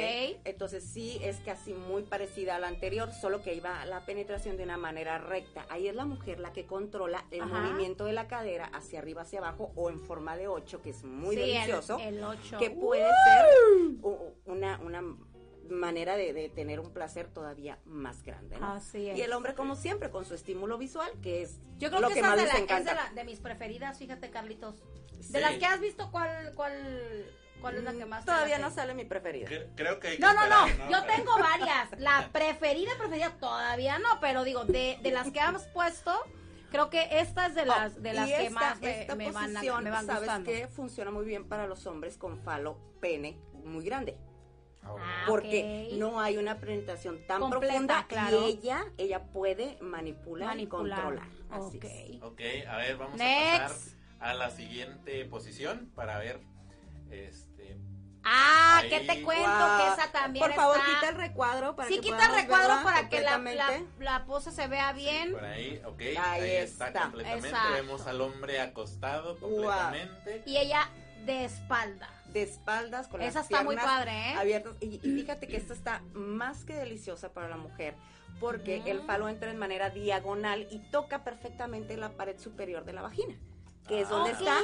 Entonces sí es casi muy parecida a la anterior, solo que va la penetración de una manera recta. Ahí es la mujer la que controla el Ajá. movimiento de la cadera hacia arriba, hacia abajo o en forma de 8, que es muy Sí, el- delicioso. el ocho. Que puede ¡Uh! ser una, una manera de, de tener un placer todavía más grande. ¿no? Así es. Y el hombre, como siempre, con su estímulo visual, que es Yo creo lo que, que, esa más es de, les la- encanta. es de, la- de mis preferidas, fíjate, Carlitos. De las que has visto, ¿cuál, cuál, cuál es la que más te Todavía no sale mi preferida. Cre- Creo que hay que No, no, no, yo tengo varias. La preferida, preferida todavía no, pero digo, de, de las que hemos puesto, creo que esta es de las, de Oh, las que esta- más me, esta me van, a- posición, me van ¿sabes gustando. qué? Funciona muy bien para los hombres con falo, pene muy grande. Ah, porque ok. no hay una penetración tan Completa, profunda claro. y ella ella puede manipular, Manipular. y controlar. Así Ok. es. Ok, a ver, vamos Next. a pasar a la siguiente posición para ver este Ah, Ahí. que te cuento que esa también Por favor, está- quita el recuadro para Sí, que quita el recuadro para que la, la, la pose se vea bien. por ahí, ok, Ahí ahí, está, está. completamente. Exacto. Vemos al hombre acostado completamente. Y ella de espalda. de espaldas con Esa las está muy padre, ¿eh? abiertas y, y fíjate que esta está más que deliciosa para la mujer porque el falo entra en manera diagonal y toca perfectamente la pared superior de la vagina que es donde está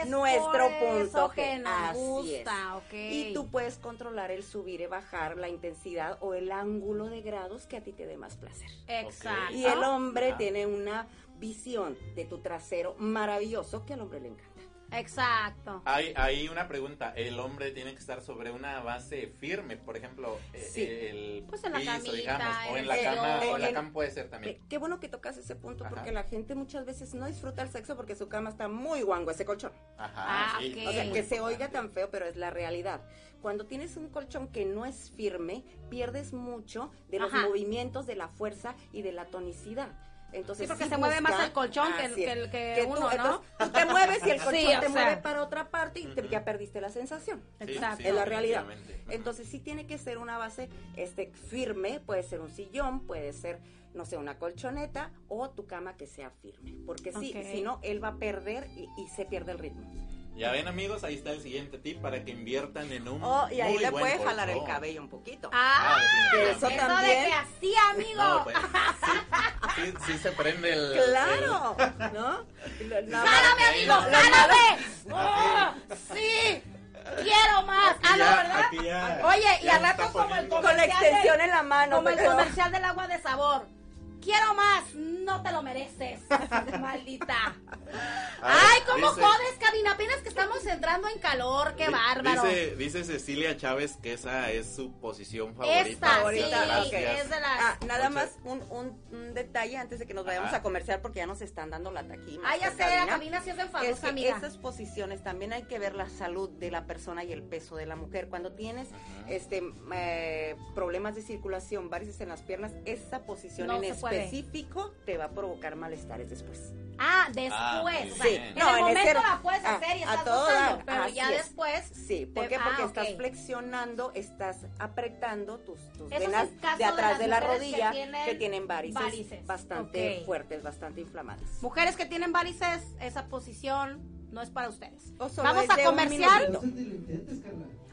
es nuestro punto que nos gusta, es. ok. y tú puedes controlar el subir y bajar la intensidad o el ángulo de grados que a ti te dé más placer Exacto. y el hombre Ah. tiene una visión de tu trasero maravilloso que al hombre le encanta Exacto. Hay, hay una pregunta, el hombre tiene que estar sobre una base firme, por ejemplo, eh, Sí. el Pues en la piso, camita, digamos, o en la cama, o la cama puede ser también. Qué bueno que tocas ese punto Ajá. porque la gente muchas veces no disfruta el sexo porque su cama está muy guango ese colchón. Ajá, Ah, sí. O sea, que se oiga tan feo, pero es la realidad. Cuando tienes un colchón que no es firme, pierdes mucho de los Ajá. movimientos, de la fuerza y de la tonicidad. Entonces, Sí, porque sí se mueve más el colchón que el- que el- que tú- uno, ¿no? entonces, tú te mueves y el Sí, colchón o te sea. mueve para otra parte y te- ya perdiste la sensación. Sí, Exacto. sí, es la realidad. Entonces sí tiene que ser una base este firme, puede ser un sillón, puede ser no sé, una colchoneta o tu cama que sea firme, porque sí, Ok. si no él va a perder y, y se pierde el ritmo. Ya ven amigos, ahí está el siguiente tip para que inviertan en un Oh, y ahí muy le buen puede jalar el cabello un poquito. Ah, definitivamente. Eso eso también. de que así, amigo. No, pues, sí, sí, sí se prende el... Claro, ¿no? Nada más- ¡Jálame, amigo! ¡Jálame! ¡Oh, ¡Sí! ¡Quiero más! Ah, no, ¿verdad? ya- Oye, y al rato como el poniendo. Con la comercial extensión de- en la mano. Como el comercial del agua de sabor. Quiero más, no te lo mereces, maldita. Ay, cómo dice- jodes, cabina, apenas que estamos entrando en calor, qué bárbaro. Dice, dice Cecilia Chávez que esa es su posición favorita. Esta, sí, Favorita, Gracias. es de las... Ah, nada más un, un, un detalle antes de que nos vayamos Ajá. a comercial porque ya nos están dando la taquilla. Ah, ya sé, la cabina sí es enfadosa, es que amiga. esas posiciones también hay que ver la salud de la persona y el peso de la mujer. Cuando tienes este eh, problemas de circulación, varices en las piernas, esa posición No en se puede. Específico te va a provocar malestares después. Ah, Ah, después. o sea, bien. en No, el en momento ese- la puedes ah, hacer y a estás dar, pero ya es. después... Sí, ¿por te- qué? Porque ah, estás flexionando, estás apretando tus, tus venas de atrás de, la mujeres que rodilla tienen tienen varices, varices. bastante fuertes, bastante inflamadas. Mujeres que tienen varices, esa posición no es para ustedes. O solo Vamos a comercial.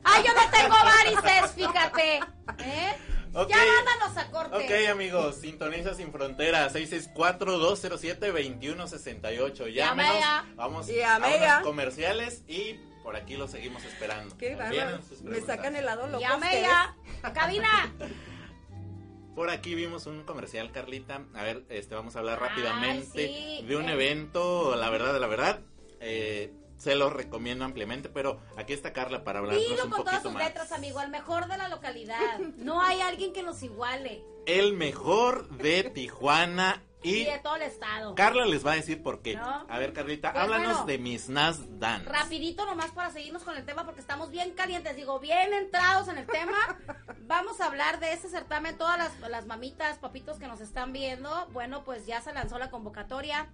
¡Ay, yo no tengo varices, fíjate! ¿Eh? Ok. Ya mándanos a corte. Ok, amigos, sintoniza sin fronteras 664-207-2168. Llame Llámenos. ya. Vamos Llame a unos ya. comerciales y por aquí los seguimos esperando. Qué bárbaro. Me sacan el lado loco. Llame ya. Cabina. Por aquí vimos un comercial, Carlita. A ver, este, vamos a hablar rápidamente sí. de un Eh. evento, la verdad de la verdad. Eh, se lo recomiendo ampliamente, pero aquí está Carla para hablarnos Dilo un con todas sus más. letras, amigo, al mejor de la localidad. No hay alguien que nos iguale. El mejor de Tijuana Y y de todo el estado. Carla les va a decir por qué. No. A ver, Carlita, Pues háblanos bueno. de Miss Nas Dance. Rapidito nomás para seguirnos con el tema porque estamos bien calientes, digo, bien entrados en el tema. Vamos a hablar de este certamen, todas las, las mamitas, papitos que nos están viendo. Bueno, pues ya se lanzó la convocatoria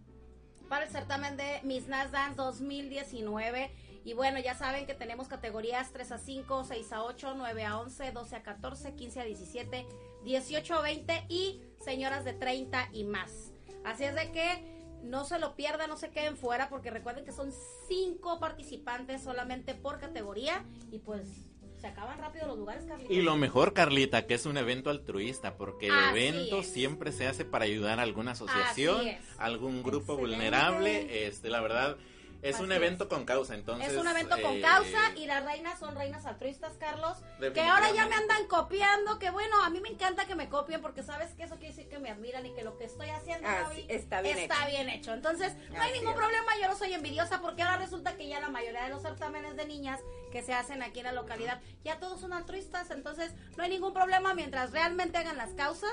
para el certamen de Miss Nas Dance 2019. Y bueno, ya saben que tenemos categorías 3 a 5, 6 a 8, 9 a 11, 12 a 14, 15 a 17, 18 a 20 y señoras de 30 y más. Así es de que no se lo pierdan, no se queden fuera, porque recuerden que son cinco participantes solamente por categoría y pues se acaban rápido los lugares, Carlita. Y lo mejor, Carlita, que es un evento altruista, porque el Así evento es. siempre se hace para ayudar a alguna asociación, algún grupo Excelente. vulnerable. Este, la verdad, es Así un es. evento con causa, entonces. es un evento con eh, causa y las reinas son reinas altruistas, Carlos. Que ahora ya me andan copiando, que bueno, a mí me encanta que me copien porque sabes que eso quiere decir que me admiran y que lo que estoy haciendo Ah, Gaby, sí, está bien está hecho. bien hecho. Entonces, no hay ningún es. problema, yo no soy envidiosa porque ahora resulta que ya la mayoría de los certámenes de niñas que se hacen aquí en la localidad, ya todos son altruistas, entonces no hay ningún problema mientras realmente hagan las causas,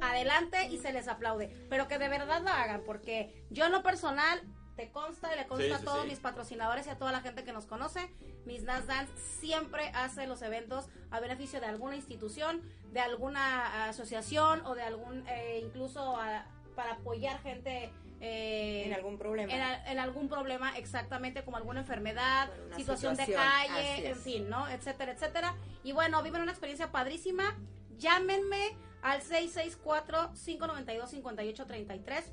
adelante y se les aplaude, pero que de verdad lo hagan porque yo en lo personal te consta y le consta Sí, a todos sí. mis patrocinadores y a toda la gente que nos conoce, Miss Nas Dance siempre hace los eventos a beneficio de alguna institución, de alguna asociación o de algún, eh, incluso a- para apoyar gente eh, En algún problema. En, algún problema, exactamente, como alguna enfermedad, Bueno, una situación, de situación, calle, en fin, ¿no? Etcétera, etcétera. Y bueno, viven una experiencia padrísima. Llámenme al 664-592-5833.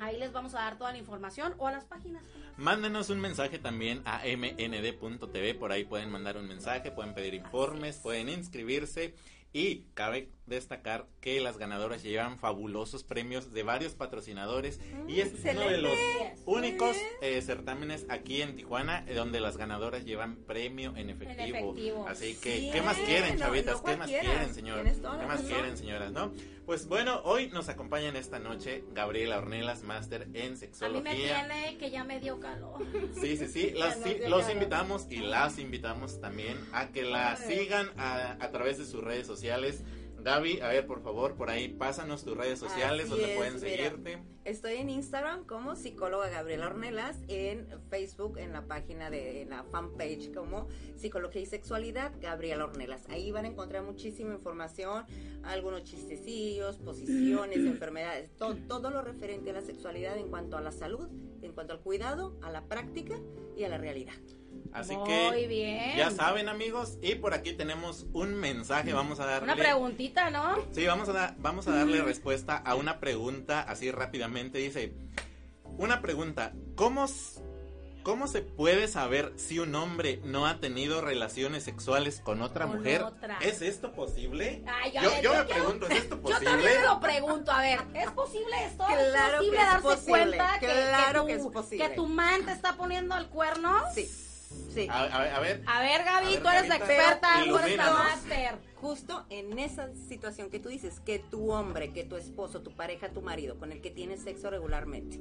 Ahí les vamos a dar toda la información o a las páginas. Mándenos un mensaje también a mnd.tv, por ahí pueden mandar un mensaje, pueden pedir informes, pueden inscribirse y cabe destacar que las ganadoras llevan fabulosos premios de varios patrocinadores y es uno de los excelente. únicos eh, certámenes aquí en Tijuana eh, donde las ganadoras llevan premio en efectivo. efectivo. Así que, Sí, ¿qué más quieren, chavitas? no ¿Qué más quieren, señor? ¿Qué más quieren, señoras, no? Pues bueno, hoy nos acompañan esta noche Gabriela Ornelas, máster en A mí sexología. me tiene que ya me dio calor. Sí, sí, sí. Las- sí, los calor. invitamos y las invitamos también a que la sigan a, a través de sus redes sociales. Gaby, a ver, por favor, por ahí, pásanos tus redes sociales Así donde es, pueden mira. seguirte. Estoy en Instagram como psicóloga Gabriela Ornelas, en Facebook, en la página de en la fanpage como Psicología y Sexualidad Gabriela Ornelas. Ahí van a encontrar muchísima información, algunos chistecillos, posiciones, enfermedades, to- todo lo referente a la sexualidad en cuanto a la salud, en cuanto al cuidado, a la práctica y a la realidad. Así Muy que bien. ya saben, amigos, y por aquí tenemos un mensaje, vamos a darle Una preguntita, ¿no? Sí, vamos a, da- vamos a darle respuesta a una pregunta así rápidamente. Dice, una pregunta, ¿cómo, s- ¿cómo se puede saber si un hombre no ha tenido relaciones sexuales con otra Con mujer? otra. ¿Es esto posible? Ay, yo ver, yo yo me quiero- pregunto, ¿es esto Yo posible? también me lo pregunto, a ver, ¿es posible esto? ¿Es posible que es darse posible, cuenta que, tu, que es posible. que tu man te está poniendo el cuerno? Sí, sí. A, a ver, a ver. A ver, Gaby, A ver, tú eres la experta, tú eres la máster. Justo en esa situación que tú dices, que tu hombre, que tu esposo, tu pareja, tu marido, con el que tienes sexo regularmente,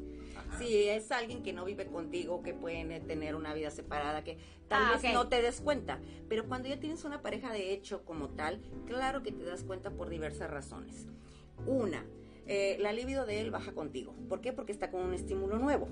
si es alguien que no vive contigo, que puede tener una vida separada, que tal Ah, vez no te des cuenta, pero cuando ya tienes una pareja de hecho como tal, claro que te das cuenta por diversas razones. Una, eh, la libido de él baja contigo. ¿Por qué? Porque está con un estímulo nuevo.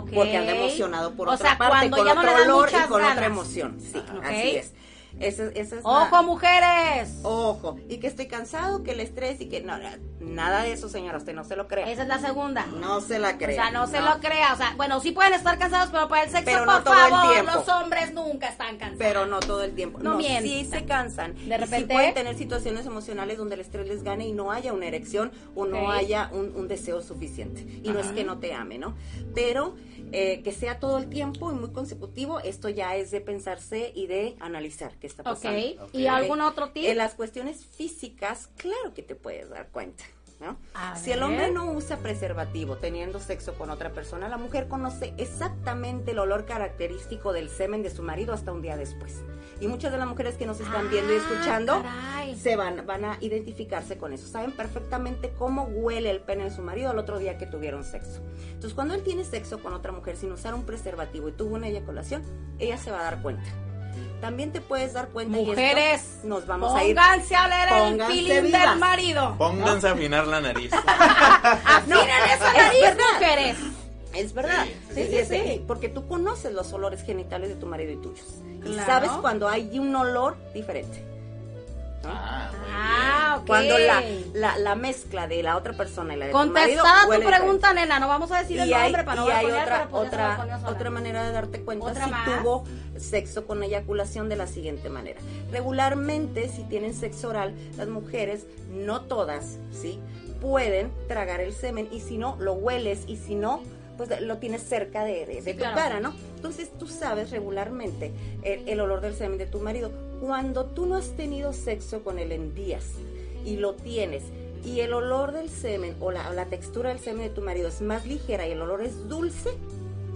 Porque anda emocionado por o otra sea, parte, con otro olor y con otra emoción. Sí, Ok. así es. Esa, esa es la- ¡Ojo, mujeres! Ojo, y que estoy cansado, que el estrés y que no, nada de eso, señora, usted no se lo crea. Esa es la segunda. No se la O crea. sea, no se lo crea. O sea, bueno, sí pueden estar cansados, pero para el sexo, Pero por no todo el favor, tiempo. los hombres nunca están cansados. Pero no todo el tiempo. No No, sí se cansan. De Y sí repente- pueden tener situaciones emocionales donde el estrés les gane y no haya una erección o no haya un, un deseo suficiente. Y no es que no te ame, ¿no? Pero eh, que sea todo el tiempo y muy consecutivo, esto ya es de pensarse y de analizar está Ok. pasando. Ok. ¿Y algún otro tip? En las cuestiones físicas, claro que te puedes dar cuenta, ¿no? Si el hombre no usa preservativo teniendo sexo con otra persona, la mujer conoce exactamente el olor característico del semen de su marido hasta un día después. Y muchas de las mujeres que nos están viendo y Ah, escuchando se van, van a identificarse con eso. Saben perfectamente cómo huele el pene de su marido al otro día que tuvieron sexo. Entonces, cuando él tiene sexo con otra mujer sin usar un preservativo y tuvo una eyaculación, ella se va a dar cuenta. También te puedes dar cuenta. y Mujeres, nos vamos a ir. pónganse a leer el feeling vivas. del marido. Pónganse a afinar la nariz. Afinen esa es nariz, verdad. mujeres. Es verdad. Sí, Sí, sí, sí, sí. sí, Porque tú conoces los olores genitales de tu marido y tuyos. Y sabes cuando hay un olor diferente. Ah, muy Ah, ok. Cuando la, la, la mezcla de la otra persona y la de tu marido Contestada tu pregunta, nena. No vamos a decir el y hay, nombre para no y hay otra otra otra manera de darte cuenta ¿Otra si más? tuvo sexo con eyaculación de la siguiente manera. Regularmente si tienen sexo oral, las mujeres, no todas, ¿sí? pueden tragar el semen y si no lo hueles y si no pues lo tienes cerca de, de- tu claro. cara, ¿no? Entonces tú sabes regularmente el, el olor del semen de tu marido. Cuando tú no has tenido sexo con él en días y lo tienes y el olor del semen o la, o la textura del semen de tu marido es más ligera y el olor es dulce,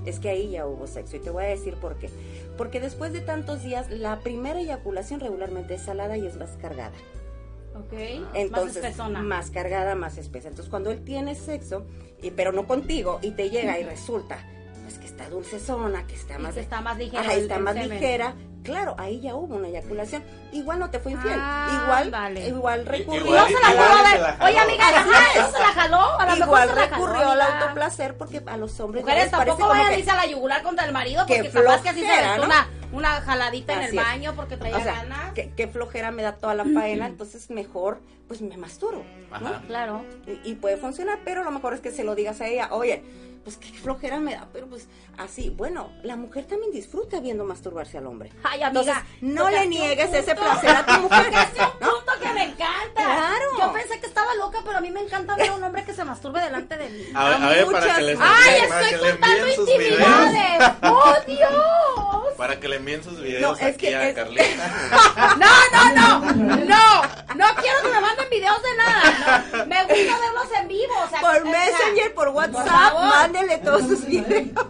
es que ahí ya hubo sexo. Y te voy a decir por qué. Porque después de tantos días, la primera eyaculación regularmente es salada y es más cargada. Ok. Entonces, más espesona. más cargada, más espesa. Entonces, cuando él tiene sexo, y, pero no contigo, y te llega y resulta, pues que está dulcezona, que está Y más, que está más ligera Ajá, está más semen. ligera. Claro, ahí ya hubo una eyaculación. Igual no te fue infiel. Ah, igual, vale. igual recurrió. igual- No se la jaló. Oye, amiga. ¿no se la jaló? A lo mejor Igual recurrió al autoplacer porque a los hombres Mujeres les tampoco vayan a irse a la yugular contra el marido que porque capaz que así se ¿no? una, una jaladita en el baño porque traía o sea, ganas. que, que flojera me da toda la faena, entonces mejor, pues me masturbo, ¿no? Ajá. Claro. Y, y puede funcionar, pero lo mejor es que se lo digas a ella, oye, pues qué flojera me da, pero pues así, bueno, la mujer también disfruta viendo masturbarse al hombre. Ay, amiga. Entonces, no le niegues punto. ese placer a tu mujer. Tocaste un ¿no? punto que me encanta. Claro. Yo pensé que estaba loca, pero a mí me encanta ver a un hombre que se masturbe delante de mí. A, ver, a ver, para muchas- que les ¡Ay, para estoy contando intimidades! ¡Oh, Dios! Para que le envíen sus videos No, es aquí que a es- Carlita. No, no, no, no, no quiero que me manden videos de nada. No, me gusta verlos en vivo. O sea, o Por Messenger, por WhatsApp, favor. mándele todos sus videos.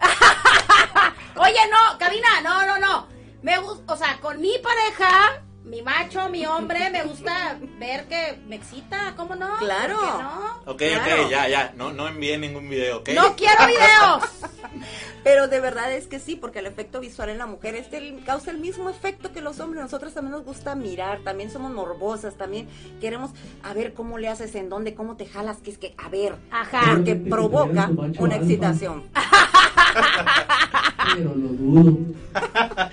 Oye, no, cabina, no, no, no. Me gusta, o sea, con mi pareja, mi macho, mi hombre, me gusta ver que me excita, ¿cómo no? Claro. ¿Por qué no? Ok, Claro. ok, ya, ya. No, no envíen ningún video, ¿ok? No quiero videos. Pero de verdad es que sí, porque el efecto visual en la mujer es el- causa el mismo efecto que los hombres. Nosotros también nos gusta mirar, también somos morbosas, también queremos a ver cómo le haces, en dónde, cómo te jalas, que es que, a ver, Ajá. porque Que provoca una excitación. Pero lo dudo.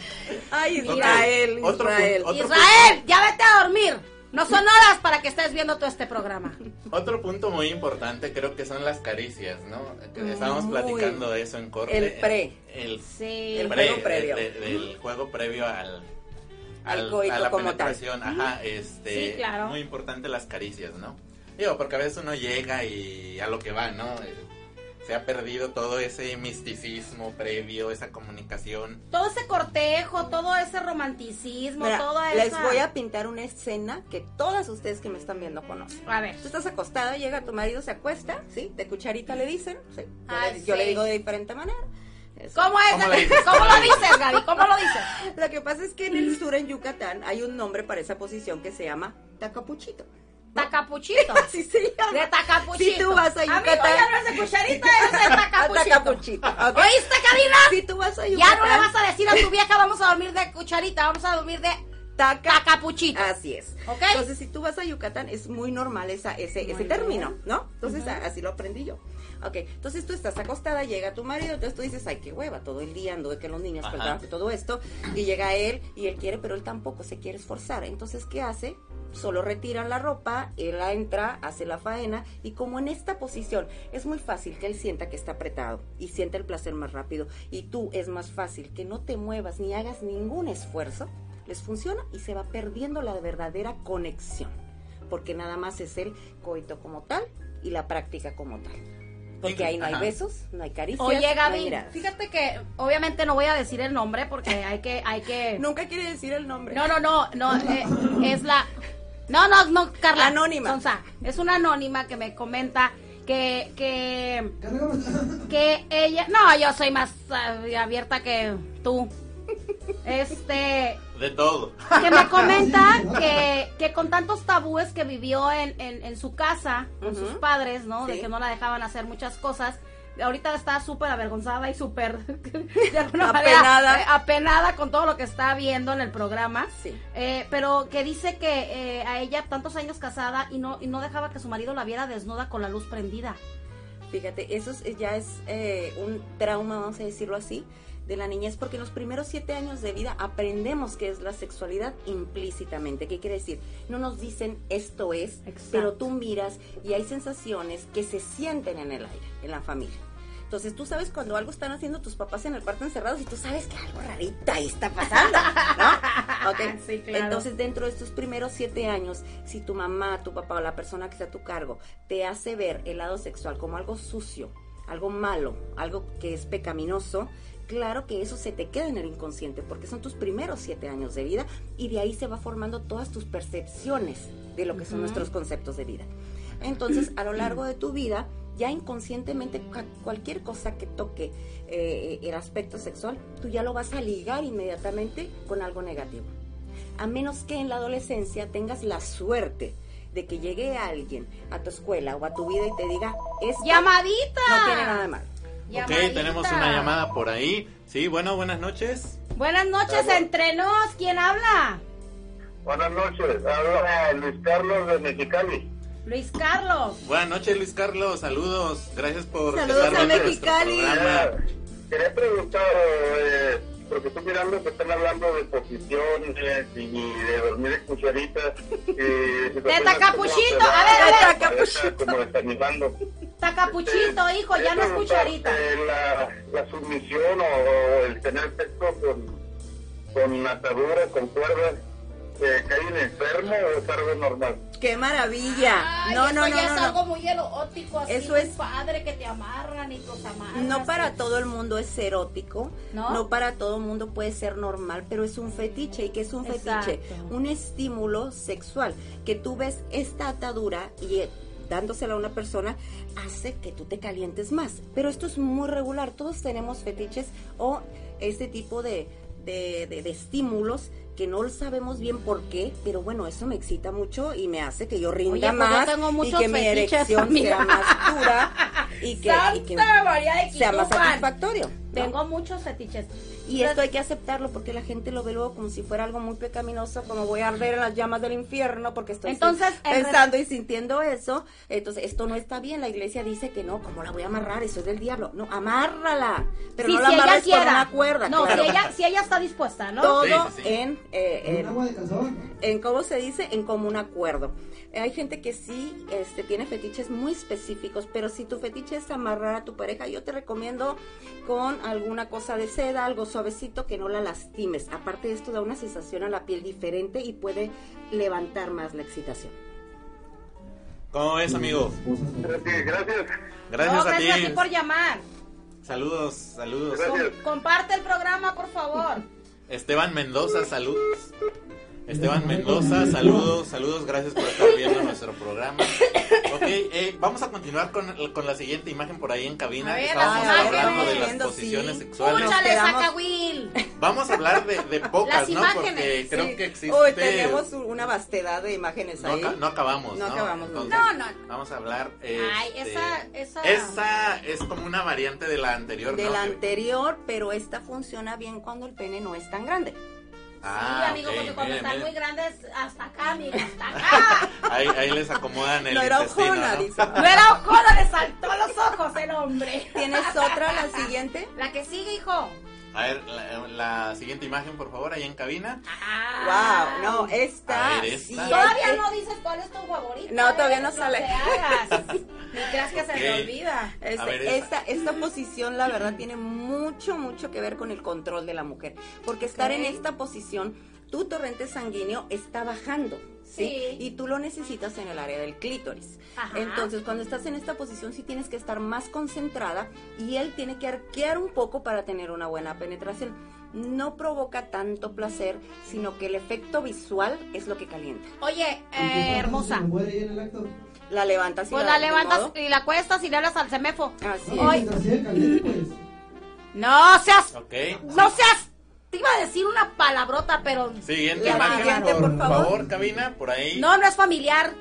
Ay, Israel, otro Israel. otro Israel, ya vete a dormir. No son horas para que estés viendo todo este programa. Otro punto muy importante creo que son las caricias, ¿no? Que Estábamos platicando de eso en corte. El pre. El, Sí. El pre, juego previo. de- de- del juego previo al, Al coito a la como tal. penetración. Ajá, este, Sí, claro. muy importante las caricias, ¿no? Digo, porque a veces uno llega y a lo que va, ¿no? Se ha perdido todo ese misticismo previo, esa comunicación. Todo ese cortejo, todo ese romanticismo, Mira, todo eso. les voy a pintar una escena que todas ustedes que me están viendo conocen. A ver. Tú estás acostada, llega tu marido, se acuesta, ¿sí? De cucharita le dicen, ¿sí? Yo, le, yo le sí. digo de diferente manera. Eso. ¿Cómo es? ¿Cómo le dices? ¿Cómo lo dices, Gaby? ¿Cómo lo dices? Lo que pasa es que en el sur, en Yucatán, hay un nombre para esa posición que se llama tacapuchito. Tacapuchito. Así se llama. De tacapuchito. Si tú vas a Amigo, Yucatán. ya no es de cucharita, es de tacapuchito. Tacapuchito, ¿ok? ¿Oíste, cabina? Si tú vas a Ya Yucatán. no le vas a decir a tu vieja, vamos a dormir de cucharita, vamos a dormir de taca- tacapuchito. Así es. ¿Ok? Entonces, si tú vas a Yucatán, es muy normal esa, ese, ese bien. término, ¿no? Entonces, así lo aprendí yo. Ok, entonces tú estás acostada, llega tu marido, entonces tú dices, ay, qué hueva, todo el día ando de que los niños, perdón, todo esto, y llega él, y él quiere, pero él tampoco se quiere esforzar. Entonces, ¿qué hace? Solo retiran la ropa, él entra, hace la faena, y como en esta posición es muy fácil que él sienta que está apretado y sienta el placer más rápido, y tú es más fácil que no te muevas ni hagas ningún esfuerzo, les funciona y se va perdiendo la verdadera conexión, porque nada más es el coito como tal y la práctica como tal. Porque ahí no hay Ajá. besos, no hay caricias, Oye, no hay Gaby, miradas. fíjate que obviamente no voy a decir el nombre porque hay que, hay que. Nunca quiere decir el nombre. No, no, no, no, eh, es la. No, no, no, Carla. Anónima. Sonsa, es una anónima que me comenta que, que, que ella, no, yo soy más eh, abierta que tú. Este, De todo. que me comenta que, que con tantos tabúes que vivió en, en, en su casa, con sus padres, ¿no? De que no la dejaban hacer muchas cosas. Ahorita está súper avergonzada y súper de alguna manera, Apenada. eh, apenada con todo lo que está viendo en el programa. Sí. Eh, pero que dice que eh, a ella tantos años casada y no, y no dejaba que su marido la viera desnuda con la luz prendida. Fíjate, eso es- ya es eh, un trauma, vamos a decirlo así, de la niñez, porque en los primeros siete años de vida aprendemos qué es la sexualidad implícitamente. ¿Qué quiere decir? No nos dicen esto es, Exacto. pero tú miras y hay sensaciones que se sienten en el aire, en la familia. Entonces tú sabes cuando algo están haciendo tus papás en el cuarto encerrados y tú sabes que algo rarito ahí está pasando, ¿no? Sí, claro. Entonces dentro de estos primeros siete años, si tu mamá, tu papá o la persona que está a tu cargo te hace ver el lado sexual como algo sucio, algo malo, algo que es pecaminoso, claro que eso se te queda en el inconsciente porque son tus primeros siete años de vida y de ahí se va formando todas tus percepciones de lo que son nuestros conceptos de vida. Entonces, a lo largo de tu vida, ya inconscientemente cua- cualquier cosa que toque eh, el aspecto sexual, tú ya lo vas a ligar inmediatamente con algo negativo. A menos que en la adolescencia tengas la suerte de que llegue alguien a tu escuela o a tu vida y te diga, esto ¡Llamadita! no tiene nada de malo. Ok, Llamadita. tenemos una llamada por ahí. Sí, bueno, buenas noches. Buenas noches, entre nos. ¿Quién habla? Buenas noches, habla Luis Carlos de Mexicali. Luis Carlos. Buenas noches, Luis Carlos. Saludos. Gracias por Saludos estar a nuestro Mexicali. programa. Quería, preguntar, eh, porque estoy mirando que están hablando de posiciones y de dormir en cucharitas. Y situaciones tacapuchito, a ver, a ver. Tacapuchito. Como desanimando. Tacapuchito, hijo, ya no es cucharita. Eh, la, la sumisión o, o el tener sexo con, con atadura, con cuerdas, eh, ¿cae en enfermo o es algo normal? ¡Qué maravilla! Ay, no, eso no, no, ya no, es no. algo muy erótico, así Eso es- padre que te amarran y los amarran. No para todo el mundo es erótico, ¿No? ¿No? para todo el mundo puede ser normal, pero es un fetiche. ¿Y qué es un fetiche? Un estímulo sexual. Que tú ves esta atadura y eh, dándosela a una persona hace que tú te calientes más. Pero esto es muy regular. Todos tenemos fetiches o este tipo de, de, de- de estímulos que no sabemos bien por qué, pero bueno, eso me excita mucho y me hace que yo rinda Oye, pues yo más tengo y que mi erección amiga. sea más dura y que, y que sea más satisfactorio. ¿No? Tengo muchos fetiches. Y esto hay que aceptarlo porque la gente lo ve luego como si fuera algo muy pecaminoso, como voy a arder en las llamas del infierno porque estoy Entonces, sin- en pensando y sintiendo eso. Entonces, esto no está bien. La iglesia dice que no, ¿cómo la voy a amarrar? Eso es del diablo. No, amárrala. Pero Sí, no la si ella con una cuerda. No, claro. si, ella, si ella está dispuesta, ¿no? Todo Sí, sí, sí. en, eh, en- agua de calzón. en cómo se dice, en común acuerdo. Hay gente que sí este, tiene fetiches muy específicos, pero si tu fetiche es amarrar a tu pareja, yo te recomiendo con alguna cosa de seda, algo suavecito que no la lastimes. Aparte de esto, da una sensación a la piel diferente y puede levantar más la excitación. ¿Cómo ves, amigo? Sí, gracias. Gracias No, a ti. gracias a ti por llamar. Saludos, saludos. Gracias. Com- comparte el programa, por favor. Esteban Mendoza, saludos. Esteban Mendoza, saludos, saludos, gracias por estar viendo nuestro programa. Ok, eh, vamos a continuar con, con la siguiente imagen por ahí en cabina. A ver, Estábamos las hablando de las Viendo, posiciones sí. sexuales. Quedamos- Zacahuil. Vamos a hablar de, de pocas, Las ¿no? imágenes, Porque creo Sí. que existe... Uy, tenemos una vastedad de imágenes No, ahí. aca- no acabamos, No ¿no? acabamos nunca. No, no. Vamos a hablar... Ay, este, esa- esa- Esa es como una variante de la anterior, de ¿no? la anterior, pero esta funciona bien cuando el pene no es tan grande. Ah, sí, amigo, porque cuando miren, están miren. muy grandes, hasta acá, amigo, hasta acá. Ahí, ahí les acomodan el No era ojona, ¿no? dice. No era ojona, le saltó los ojos el hombre. ¿Tienes otra, la siguiente? La que sigue, hijo. A ver, la, la siguiente imagen, por favor, ahí en cabina. Ah. Wow, no, esta. A ver, sí esta. hay Todavía no dices cuál es tu favorita. No, todavía no sale. te hagas. Ni creas que se Ok. me olvida. Este, ver, esta, esta posición, la verdad, tiene mucho, mucho que ver con el control de la mujer. Porque estar Ok. en esta posición, tu torrente sanguíneo está bajando. ¿sí? Sí. Y tú lo necesitas en el área del clítoris. Ajá. Entonces, cuando estás en esta posición, sí tienes que estar más concentrada y él tiene que arquear un poco para tener una buena penetración. no provoca tanto placer, sino que el efecto visual es lo que calienta. Oye, ¿Y qué eh, hermosa. se muere ahí en el acto? La levantas y Pues la la levantas modo. y la cuestas y le hablas al semefo. Así es. Pues. No seas, Ok. no seas. Te iba a decir una palabrota, pero Siguiente imagen, por, por favor. favor, cabina, por ahí. no, no es familiar.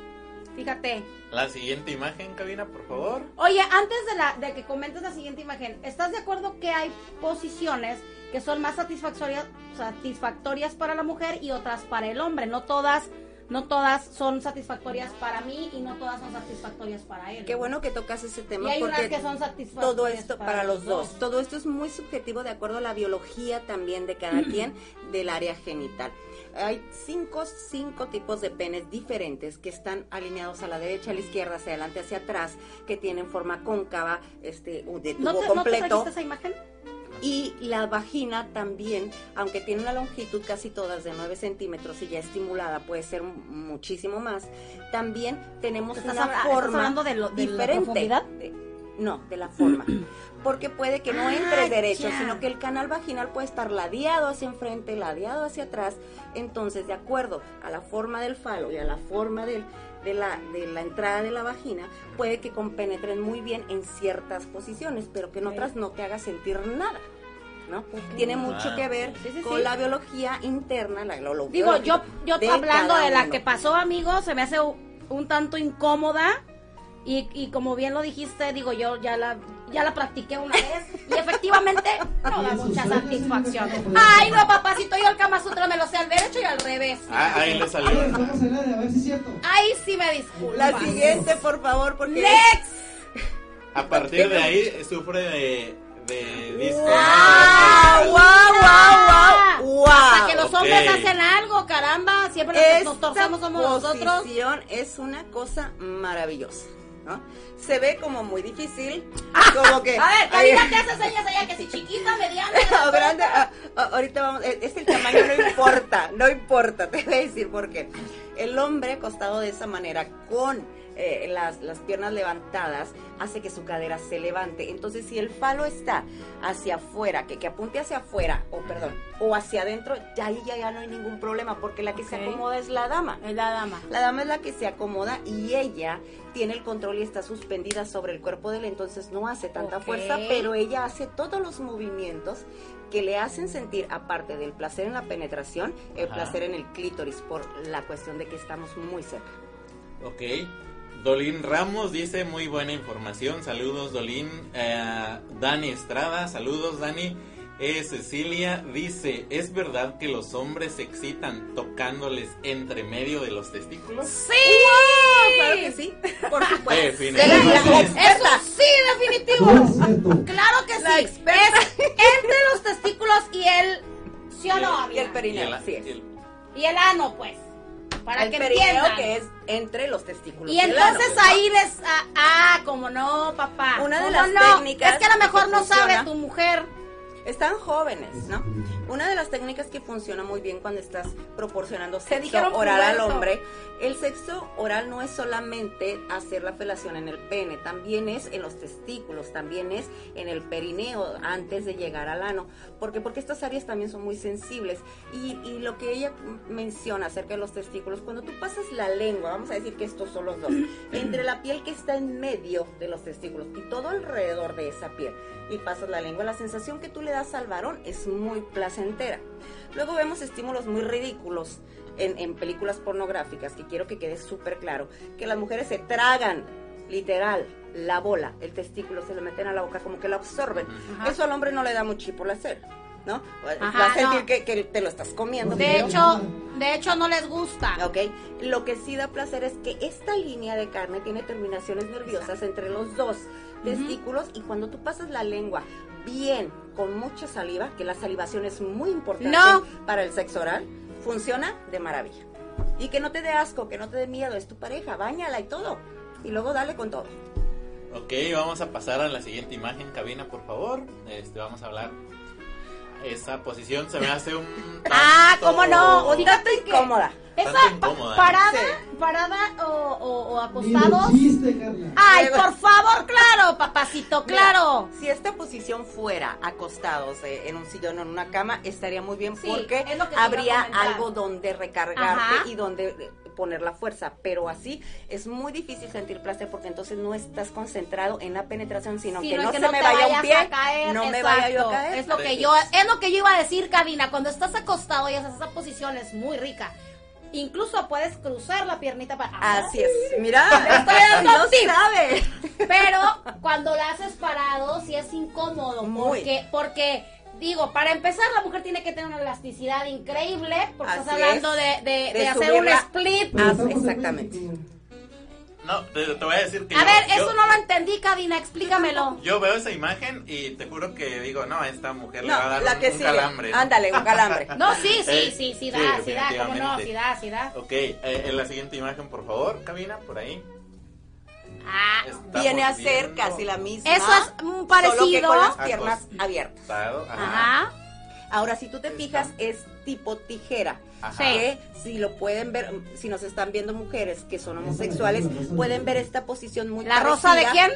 Fíjate. La siguiente imagen, cabina, por favor. Oye, antes de, la, de que comentes la siguiente imagen, ¿estás de acuerdo que hay posiciones que son más satisfactorias, satisfactorias para la mujer y otras para el hombre? No todas, no todas son satisfactorias para mí y no todas son satisfactorias para él. Qué bueno que tocas ese Y tema hay unas porque que son satisfactorias todo esto para los dos. Todo esto es muy subjetivo de acuerdo a la biología también de cada quien del área genital. Hay cinco, cinco tipos de penes diferentes que están alineados a la derecha, a la izquierda, hacia adelante, hacia atrás, que tienen forma cóncava, este, de tubo ¿No te, ¿No te completo. esa imagen? Y la vagina también, aunque tiene una longitud casi todas de 9 centímetros y ya estimulada puede ser muchísimo más, también tenemos ¿Estás una habla- estás forma hablando de lo- de diferente. no, de la forma. Porque puede que no entre Ah, derecho, sino que el canal vaginal puede estar ladeado hacia enfrente, ladeado hacia atrás. Entonces, de acuerdo a la forma del falo y a la forma del, de, la, de la entrada de la vagina, puede que compenetren muy bien en ciertas posiciones, pero que en otras no te haga sentir nada. ¿No? Tiene mucho Ah, que ver sí, sí, con sí. la biología interna, la, lo Digo, yo, yo de hablando de la uno. que pasó, amigo, se me hace un, tanto incómoda. Y, y como bien lo dijiste, digo, yo ya la ya la practiqué una vez y efectivamente no da mucha satisfacción. Ay, no, papacito, yo el Kama Sutra me lo sé al derecho y al revés. Ah, ahí le A salió. ver, estamos en el área, a ver si es cierto. Ahí sí me disculpo. La siguiente, por favor, porque... Next. A partir de ahí sufre de, de disco. ¡Wow, wow, wow, wow! Hasta que los hombres Ok. hacen algo, caramba, siempre los que nos torcemos somos nosotros. posición es una cosa maravillosa, ¿no? Se ve como muy difícil, como que... A ver, Karina, te hace señas allá que si chiquita, mediana. o grande, ah, ah, ahorita vamos, eh, es el tamaño no importa, no importa, te voy a decir por qué. El hombre acostado de esa manera con eh, las, las piernas levantadas hace que su cadera se levante. Entonces, si el falo está hacia afuera, que, que apunte hacia afuera, o perdón, o hacia adentro, ya ahí ya, ya no hay ningún problema, porque la que se acomoda es la dama. Es la dama. La dama es la que se acomoda y ella tiene el control y está suspendida sobre el cuerpo de él, entonces no hace tanta fuerza, pero ella hace todos los movimientos que le hacen sentir, aparte del placer en la penetración, el Ajá. placer en el clítoris, por la cuestión de que estamos muy cerca. Ok. Dolín Ramos dice muy buena información. Saludos, Dolín. Eh, Dani Estrada, saludos, Dani. Eh, Cecilia dice, ¿es verdad que los hombres se excitan tocándoles entre medio de los testículos? ¡Sí! Claro que sí, por supuesto. Definitivamente. La- la Eso sí, definitivo. Claro que La sí. experta. Es entre los testículos y el. ¿Sí o no, Y el amiga? Y perineo, el- así es. y el- Y el ano, pues. Para el que entiendan. que es entre los testículos. Y entonces ahí les. Ah, ah, como no, papá. Una de ¿Cómo las no? técnicas Es que a lo mejor no sabe funciona- tu mujer. Están jóvenes, ¿no? Una de las técnicas que funciona muy bien cuando estás proporcionando sexo oral al hombre, el sexo oral no es solamente hacer la felación en el pene, también es en los testículos, también es en el perineo antes de llegar al ano. ¿Por qué? Porque estas áreas también son muy sensibles. Y, y lo que ella menciona acerca de los testículos, cuando tú pasas la lengua, vamos a decir que estos son los dos, entre la piel que está en medio de los testículos y todo alrededor de esa piel, y pasas la lengua, la sensación que tú le das al varón es muy placentera. Luego vemos estímulos muy ridículos en, en películas pornográficas, que quiero que quede súper claro, que las mujeres se tragan, literal, la bola, el testículo, se lo meten a la boca, como que lo absorben. Ajá. Eso al hombre no le da mucho placer, ¿no? Ajá, Va a sentir no. que, que te lo estás comiendo. De pero- hecho, de hecho no les gusta. Ok, lo que sí da placer es que esta línea de carne tiene terminaciones nerviosas entre los dos testículos y cuando tú pasas la lengua bien, con mucha saliva, que la salivación es muy importante No. para el sexo oral, funciona de maravilla. Y que no te dé asco, que no te dé miedo, es tu pareja, bañala y todo. Y luego dale con todo. Ok, vamos a pasar a la siguiente imagen, cabina, por favor. Este, vamos a hablar. Esa posición se me hace un Ah, tanto- ¿cómo no? O dígate. Incómoda. Esa incómoda. parada, Sí. parada o, o, o acostados. chiste. Ay, por favor, claro, papacito, claro. Si esta posición fuera acostados eh, en un sillón o en una cama, estaría muy bien Sí, porque habría algo donde recargarte Ajá. y donde poner la fuerza. Pero así es muy difícil sentir placer porque entonces no estás concentrado en la penetración, sino Sí, que no, que se no me te vaya un vayas pie, a caer, no me vaya yo a exacto. caer. Es lo que yo, es lo que yo iba a decir, Cabina. Cuando estás acostado y haces esa posición es muy rica. Incluso puedes cruzar la piernita para. Así es. Mira, estoy dando no tips. sabe. Pero cuando la haces parado, sí es incómodo. Muy. Porque, porque, digo, para empezar, la mujer tiene que tener una elasticidad increíble. Porque estás hablando es. de, de- De de hacer un split. Ah, exactamente. No, te, te voy a decir que A yo- ver, yo- eso no lo entendí, Cabina. Explícamelo. Yo veo esa imagen y te juro que digo, no, a esta mujer le va a No, dar la un, que un sigue. calambre. ¿no? Ándale, un calambre. No, sí, sí, Eh, sí, sí, da, sí, sí da, cómo no, sí da, sí da. Ok, eh, en la siguiente imagen, por favor, cabina, por ahí. Ah, Estamos Viene a ser viendo casi la misma. Eso es mm, Solo que parecido. con las piernas abiertas. acostado, ajá. Ajá. Ahora, si tú te fijas, es tipo tijera. Ajá. Que si lo pueden ver, si nos están viendo mujeres que son homosexuales, pueden ver esta posición muy ¿La rosa de quién?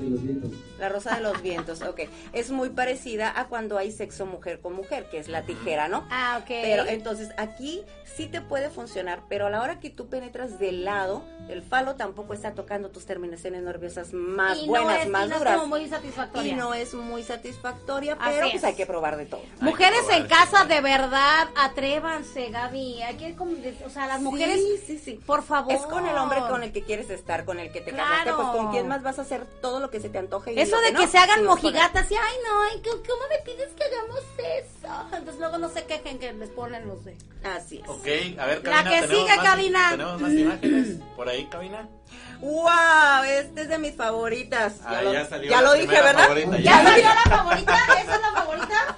De los vientos. La rosa de los vientos, ok. Es muy parecida a cuando hay sexo mujer con mujer, que es la tijera, ¿no? Ah, ok. Pero entonces aquí sí te puede funcionar, pero a la hora que tú penetras del lado, el falo tampoco está tocando tus terminaciones nerviosas más Y no buenas, es- y más no es duras. como muy satisfactoria. Y no es muy satisfactoria, pero es. pues hay que probar de todo. Mujeres en casa, de verdad, atrévanse, Gaby. Hay que, como de- o sea, las mujeres, Sí, sí, sí. por favor. Es con el hombre con el que quieres estar, con el que te Claro. casaste, pues con quién más vas a hacer todo lo que se te antoje. Y Eso lo de no, que se hagan mojigatas y, ay, no, ay, ¿cómo me pides que hagamos eso? Entonces luego no se quejen que les ponen los de... Así es. Ok, a ver, La cabina. que ¿tenemos sigue, más- cabina. ¿Tenemos más imágenes por ahí, cabina? ¡Wow! Este es de mis favoritas. Ah, ya lo, ya salió ya la lo dije, ¿verdad? favorita, ¿Ya ya. salió la favorita? ¿Esa es la favorita?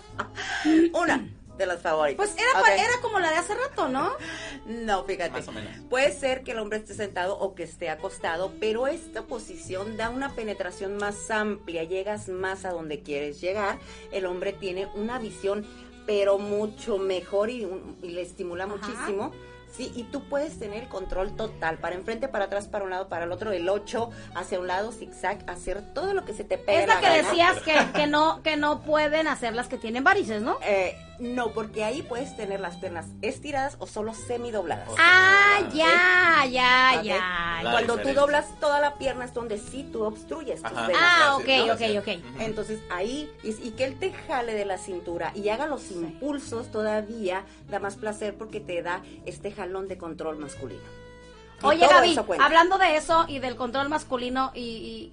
Una de las favoritas. Pues era, pa- Ok. era como la de hace rato, ¿no? No, fíjate. Más o menos. Puede ser que el hombre esté sentado o que esté acostado, pero esta posición da una penetración más amplia, llegas más a donde quieres llegar. El hombre tiene una visión, pero mucho mejor y, un- y le estimula Ajá. muchísimo. Sí, y tú puedes tener el control total, para enfrente, para atrás, para un lado, para el otro, el 8, hacia un lado, zigzag, hacer todo lo que se te pegue Es la que gana. decías que, que no que no pueden hacer las que tienen varices, ¿no? Eh, no, porque ahí puedes tener las piernas estiradas o solo semidobladas. Ok. Ah, Ah, ya, ya, Ok. ya. La Cuando tú diferencia. doblas toda la pierna es donde sí tú obstruyes tus venas. Ah, Gracias, ok, gracias. ok, ok. Entonces ahí, y, y que él te jale de la cintura y haga los impulsos todavía, da más placer porque te da este jalón de control masculino. Oye, Gaby, hablando de eso y del control masculino y,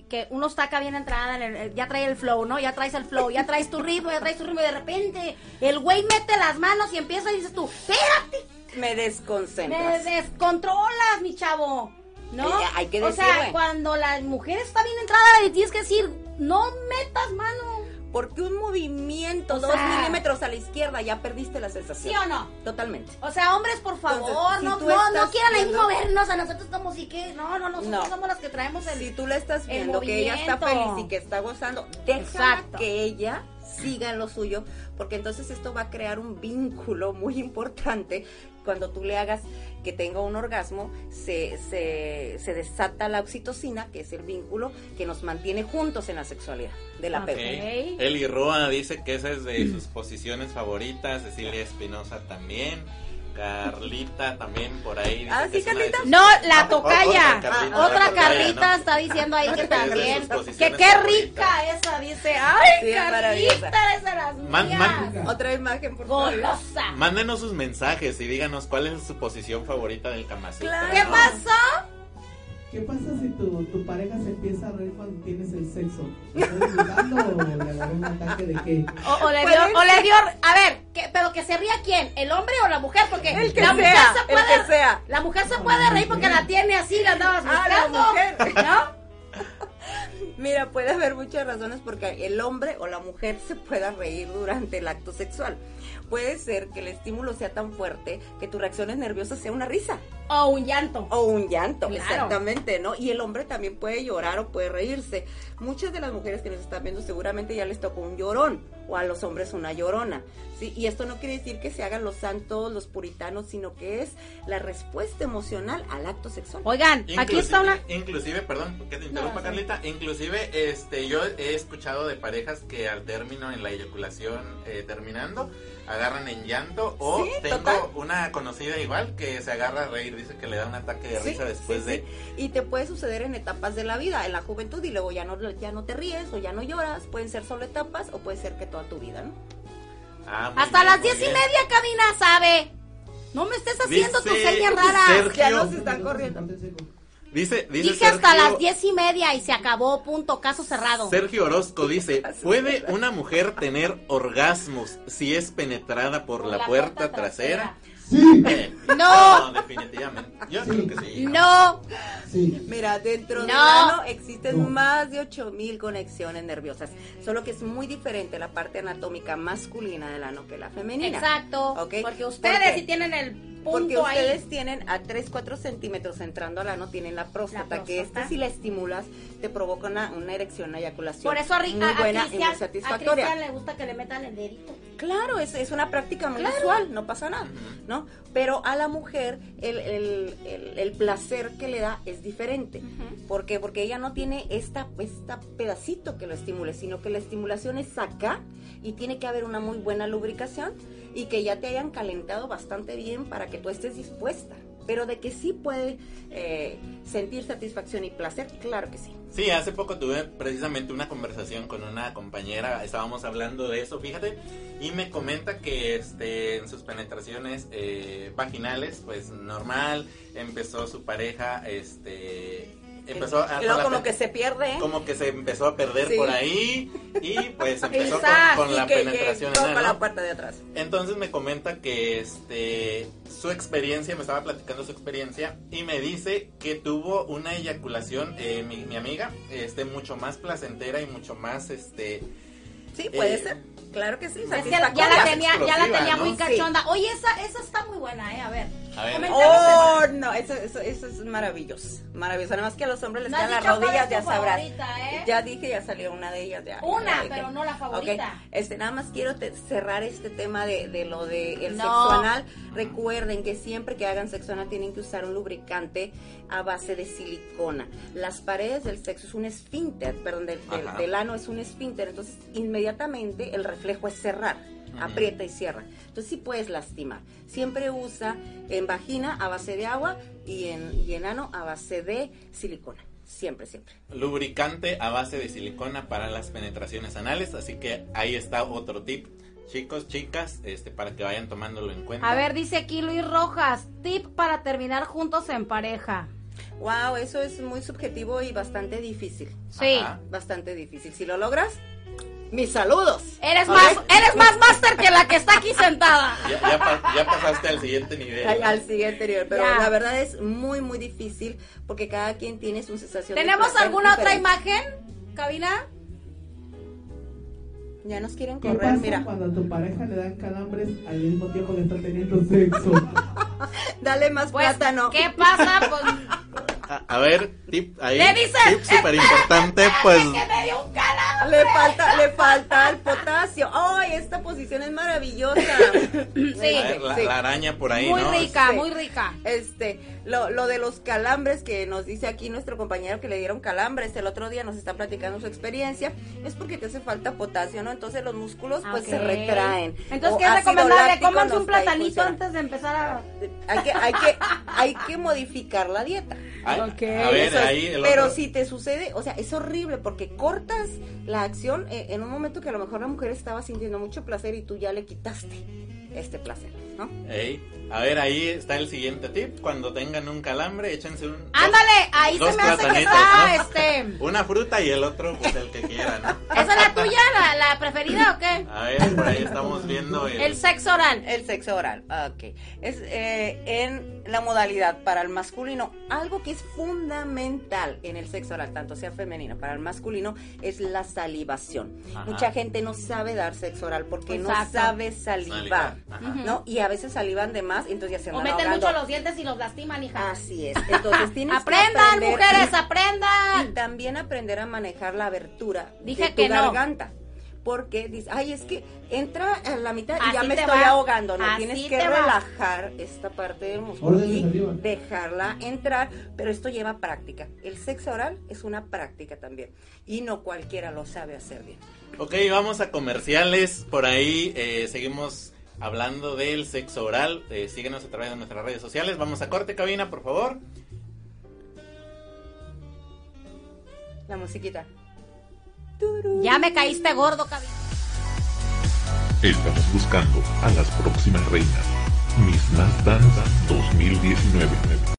y que uno está acá bien entrada, en el- ya trae el flow, ¿no? Ya traes el flow, ya traes tu ritmo, ya traes tu ritmo y de repente el güey mete las manos y empieza y dices tú, espérate, Me me desconcentras. descontrolas, mi chavo. ¿No? Eh, hay que o sea, cuando la mujer está bien entrada, le tienes que decir, no metas mano. Porque un movimiento, O dos sea- milímetros a la izquierda, ya perdiste la sensación. ¿Sí o no? Totalmente. O sea, hombres, por favor, Entonces, si no, quieran ahí movernos a nosotros como si que, no, no, nosotros No. somos las que traemos el... Si tú le estás el viendo que ella está feliz y que está gozando, Exacto. que ella siga en lo suyo, porque entonces esto va a crear un vínculo muy importante. Cuando tú le hagas que tenga un orgasmo, se, se, se desata la oxitocina, que es el vínculo que nos mantiene juntos en la sexualidad del apego. Ok. Eli Roa dice que esa es de sus posiciones favoritas. Cecilia Espinosa también. Carlita también por ahí. dice Ah, sí, es de Carlita. sus- No, la tocaya. Otra Carlita, Otra la tocaya, Carlita ¿no? está diciendo ahí que Es de también. Que qué favoritas. rica esa, dice. Ay, Sí, es Carlita, maravillosa. esa las Man- mías. man- Otra imagen, por favor. Golosa. Mándenos sus mensajes y díganos cuál es su posición favorita del Kama Sutra, Claro. ¿Qué ¿no? pasó? ¿Qué pasa si tu, tu pareja se empieza a reír cuando tienes el sexo? ¿Te ¿Estás o le agarró un ataque de qué? O, o le dio, o le dio, a ver, ¿qué- pero que se ría quién, el hombre o la mujer, porque El que la mujer sea, se el puede, que sea. la mujer se puede reír porque la tiene así, la andabas Ah, la buscando, mujer. ¿no? Mira, puede haber muchas razones porque el hombre o la mujer se pueda reír durante el acto sexual. Puede ser que el estímulo sea tan fuerte que tu reacciones nerviosas sea una risa. O un llanto. O un llanto, Claro. exactamente, ¿no? Y el hombre también puede llorar o puede reírse. Muchas de las mujeres que nos están viendo seguramente ya les tocó un llorón o a los hombres una llorona, ¿sí? Y esto no quiere decir que se hagan los santos, los puritanos, sino que es la respuesta emocional al acto sexual. Oigan, aquí está una... Inclusive, perdón, que te interrumpa No, sí. Carlita, inclusive este yo he escuchado de parejas que al término en la eyaculación eh, terminando agarran en llanto o Sí, tengo total. una conocida igual que se agarra a reír, dice que le da un ataque de Sí, risa después sí, de. Y te puede suceder en etapas de la vida, en la juventud y luego ya no, ya no te ríes o ya no lloras, pueden ser solo etapas o puede ser que toda tu vida, ¿no? Ah, Hasta bien, las diez y media, cabina, sabe. No me estés haciendo tus Dice señas raras. Sergio- Ya nos están corriendo. Dice, dice Dije hasta Sergio- las diez y media y se acabó, punto, caso cerrado. Sergio Orozco dice, ¿puede una mujer tener orgasmos si es penetrada por, la, puerta, trasera? Sí, Eh, No. definitivamente. Yo creo que sí. No. sí. Mira, dentro del No. ano existen No. más de 8000 conexiones nerviosas, solo que es muy diferente la parte anatómica masculina del ano que la femenina. Exacto. Ok. Porque ¿Por ustedes qué? si tienen el Porque ahí. ustedes tienen a 3, 4 centímetros entrando al ano, tienen la próstata, La que este si la estimulas te provoca una, una erección, una eyaculación Por eso a, muy a- a buena y muy a satisfactoria. Cristian le gusta que le metan el dedito. Claro, es, es una práctica muy usual, no pasa nada, ¿no? Pero a la mujer el, el- el- el placer que le da es diferente. ¿Por qué? Porque ella no tiene esta, esta pedacito que lo estimule, sino que la estimulación es acá y tiene que haber una muy buena lubricación y que ya te hayan calentado bastante bien para que tú estés dispuesta. Pero de que sí puede eh, sentir satisfacción y placer, claro que sí. Sí, hace poco tuve precisamente una conversación con una compañera, estábamos hablando de eso, fíjate, y me comenta que este, en sus penetraciones eh, vaginales, pues normal, empezó su pareja, este, empezó a... y luego como que se pierde. como que se empezó a perder Sí. por ahí y pues empezó con, Quizás, con y la que penetración la puerta de atrás. Entonces me comenta que este su experiencia, me estaba platicando su experiencia y me dice que tuvo una eyaculación, eh, mi, mi amiga, este mucho más placentera y mucho más este Sí, puede Eh, ser. Claro que sí. Es que ya la tenía, ya la tenía muy Sí. cachonda. Oye, esa, esa está muy buena, eh. A ver. A ver. Coméntanos Oh, no, eso, eso, eso es maravilloso. Maravilloso. Además que a los hombres les No quedan las rodillas, ya sabrás. favorita, ¿eh? Ya dije, ya salió una de ellas. Ya, Una, pero no la favorita. Este, nada más quiero te- cerrar este tema de, de lo de el No. sexo anal. Recuerden que siempre que hagan sexo anal tienen que usar un lubricante a base de silicona. Las paredes del sexo es un esfínter, perdón, del, del- del ano es un esfínter. Entonces, inmediatamente el reflejo es cerrar. Aprieta y cierra. Entonces sí puedes lastimar. Siempre usa en vagina a base de agua y en, y en ano a base de silicona. Siempre, siempre. lubricante a base de silicona para las penetraciones anales, así que ahí está otro tip. Chicos, chicas, este para que vayan tomándolo en cuenta. A ver, dice aquí Luis Rojas, tip para terminar juntos en pareja. Wow, eso es muy subjetivo y bastante difícil. Sí. Ajá. Bastante difícil. Si lo logras, mis saludos. Eres más, eres más máster que la que está aquí sentada. Ya, ya pa- ya pasaste al siguiente nivel. Al, siguiente nivel, pero Ya. la verdad es muy, muy difícil porque cada quien tiene su sensación. ¿Tenemos alguna otra imagen, cabina? Ya nos quieren ¿Qué correr, pasa mira. cuando a tu pareja le dan calambres al mismo tiempo que está teniendo sexo? Dale más Pues, plátano. ¿qué pasa? Pues, A, a ver, tip ahí. ¿Qué dice? Tip súper importante, pues. que me dio un calambre. Le falta, le falta el potasio. ¡Ay, esta posición es maravillosa! Sí. Ver, la, sí. la araña por ahí, Muy ¿no? rica, muy rica. Este, lo, lo de los calambres que nos dice aquí nuestro compañero que le dieron calambres el otro día, nos está platicando su experiencia, es porque te hace falta potasio, ¿no? Entonces los músculos pues se retraen. Entonces, ¿qué es recomendable? no un platanito antes de empezar a... Hay que, hay que, hay que modificar la dieta. Ay, Ok. A ver, es. ahí pero otro. si te sucede, o sea, es horrible porque cortas la acción eh, en un momento que a lo mejor la mujer estaba sintiendo mucho placer y tú ya le quitaste este placer, ¿no? Ey, a ver, ahí está el siguiente tip. Cuando tengan un calambre, échense un. dos- Ándale, ahí dos se me hace que platanitos, está, ¿no? este... Una fruta y el otro, pues el que quiera, ¿no? ¿Esa es la tuya, la, la preferida o qué? A ver, por ahí estamos viendo el. El sexo oral. El sexo oral, ok. Es eh, en la modalidad para el masculino. Algo que es fundamental en el sexo oral, tanto sea femenino para el masculino, es la salivación. Ajá. Mucha gente no sabe dar sexo oral porque Exacto. no sabe salivar, Salivar. ¿no? Y a veces salivan de más más, entonces ya se O meten ahogando. mucho los dientes y los lastiman, hija. Así es. Entonces tienes que Aprendan, aprender- mujeres, Y aprendan. también aprender a manejar la abertura Dije de tu que no. garganta. Porque dices, ay, es que entra a la mitad y ya me estoy va. ahogando. No, Así tienes que va. relajar esta parte del músculo y dejarla entrar. Pero esto lleva práctica. El sexo oral es una práctica también. Y no cualquiera lo sabe hacer bien. Ok, vamos a comerciales. Por ahí eh, seguimos hablando del sexo oral. Eh, síguenos a través de nuestras redes sociales. Vamos a corte, cabina, por favor. La musiquita. Ya me caíste gordo, cabina. Estamos buscando a las próximas reinas. Miss Mass Dance 2019.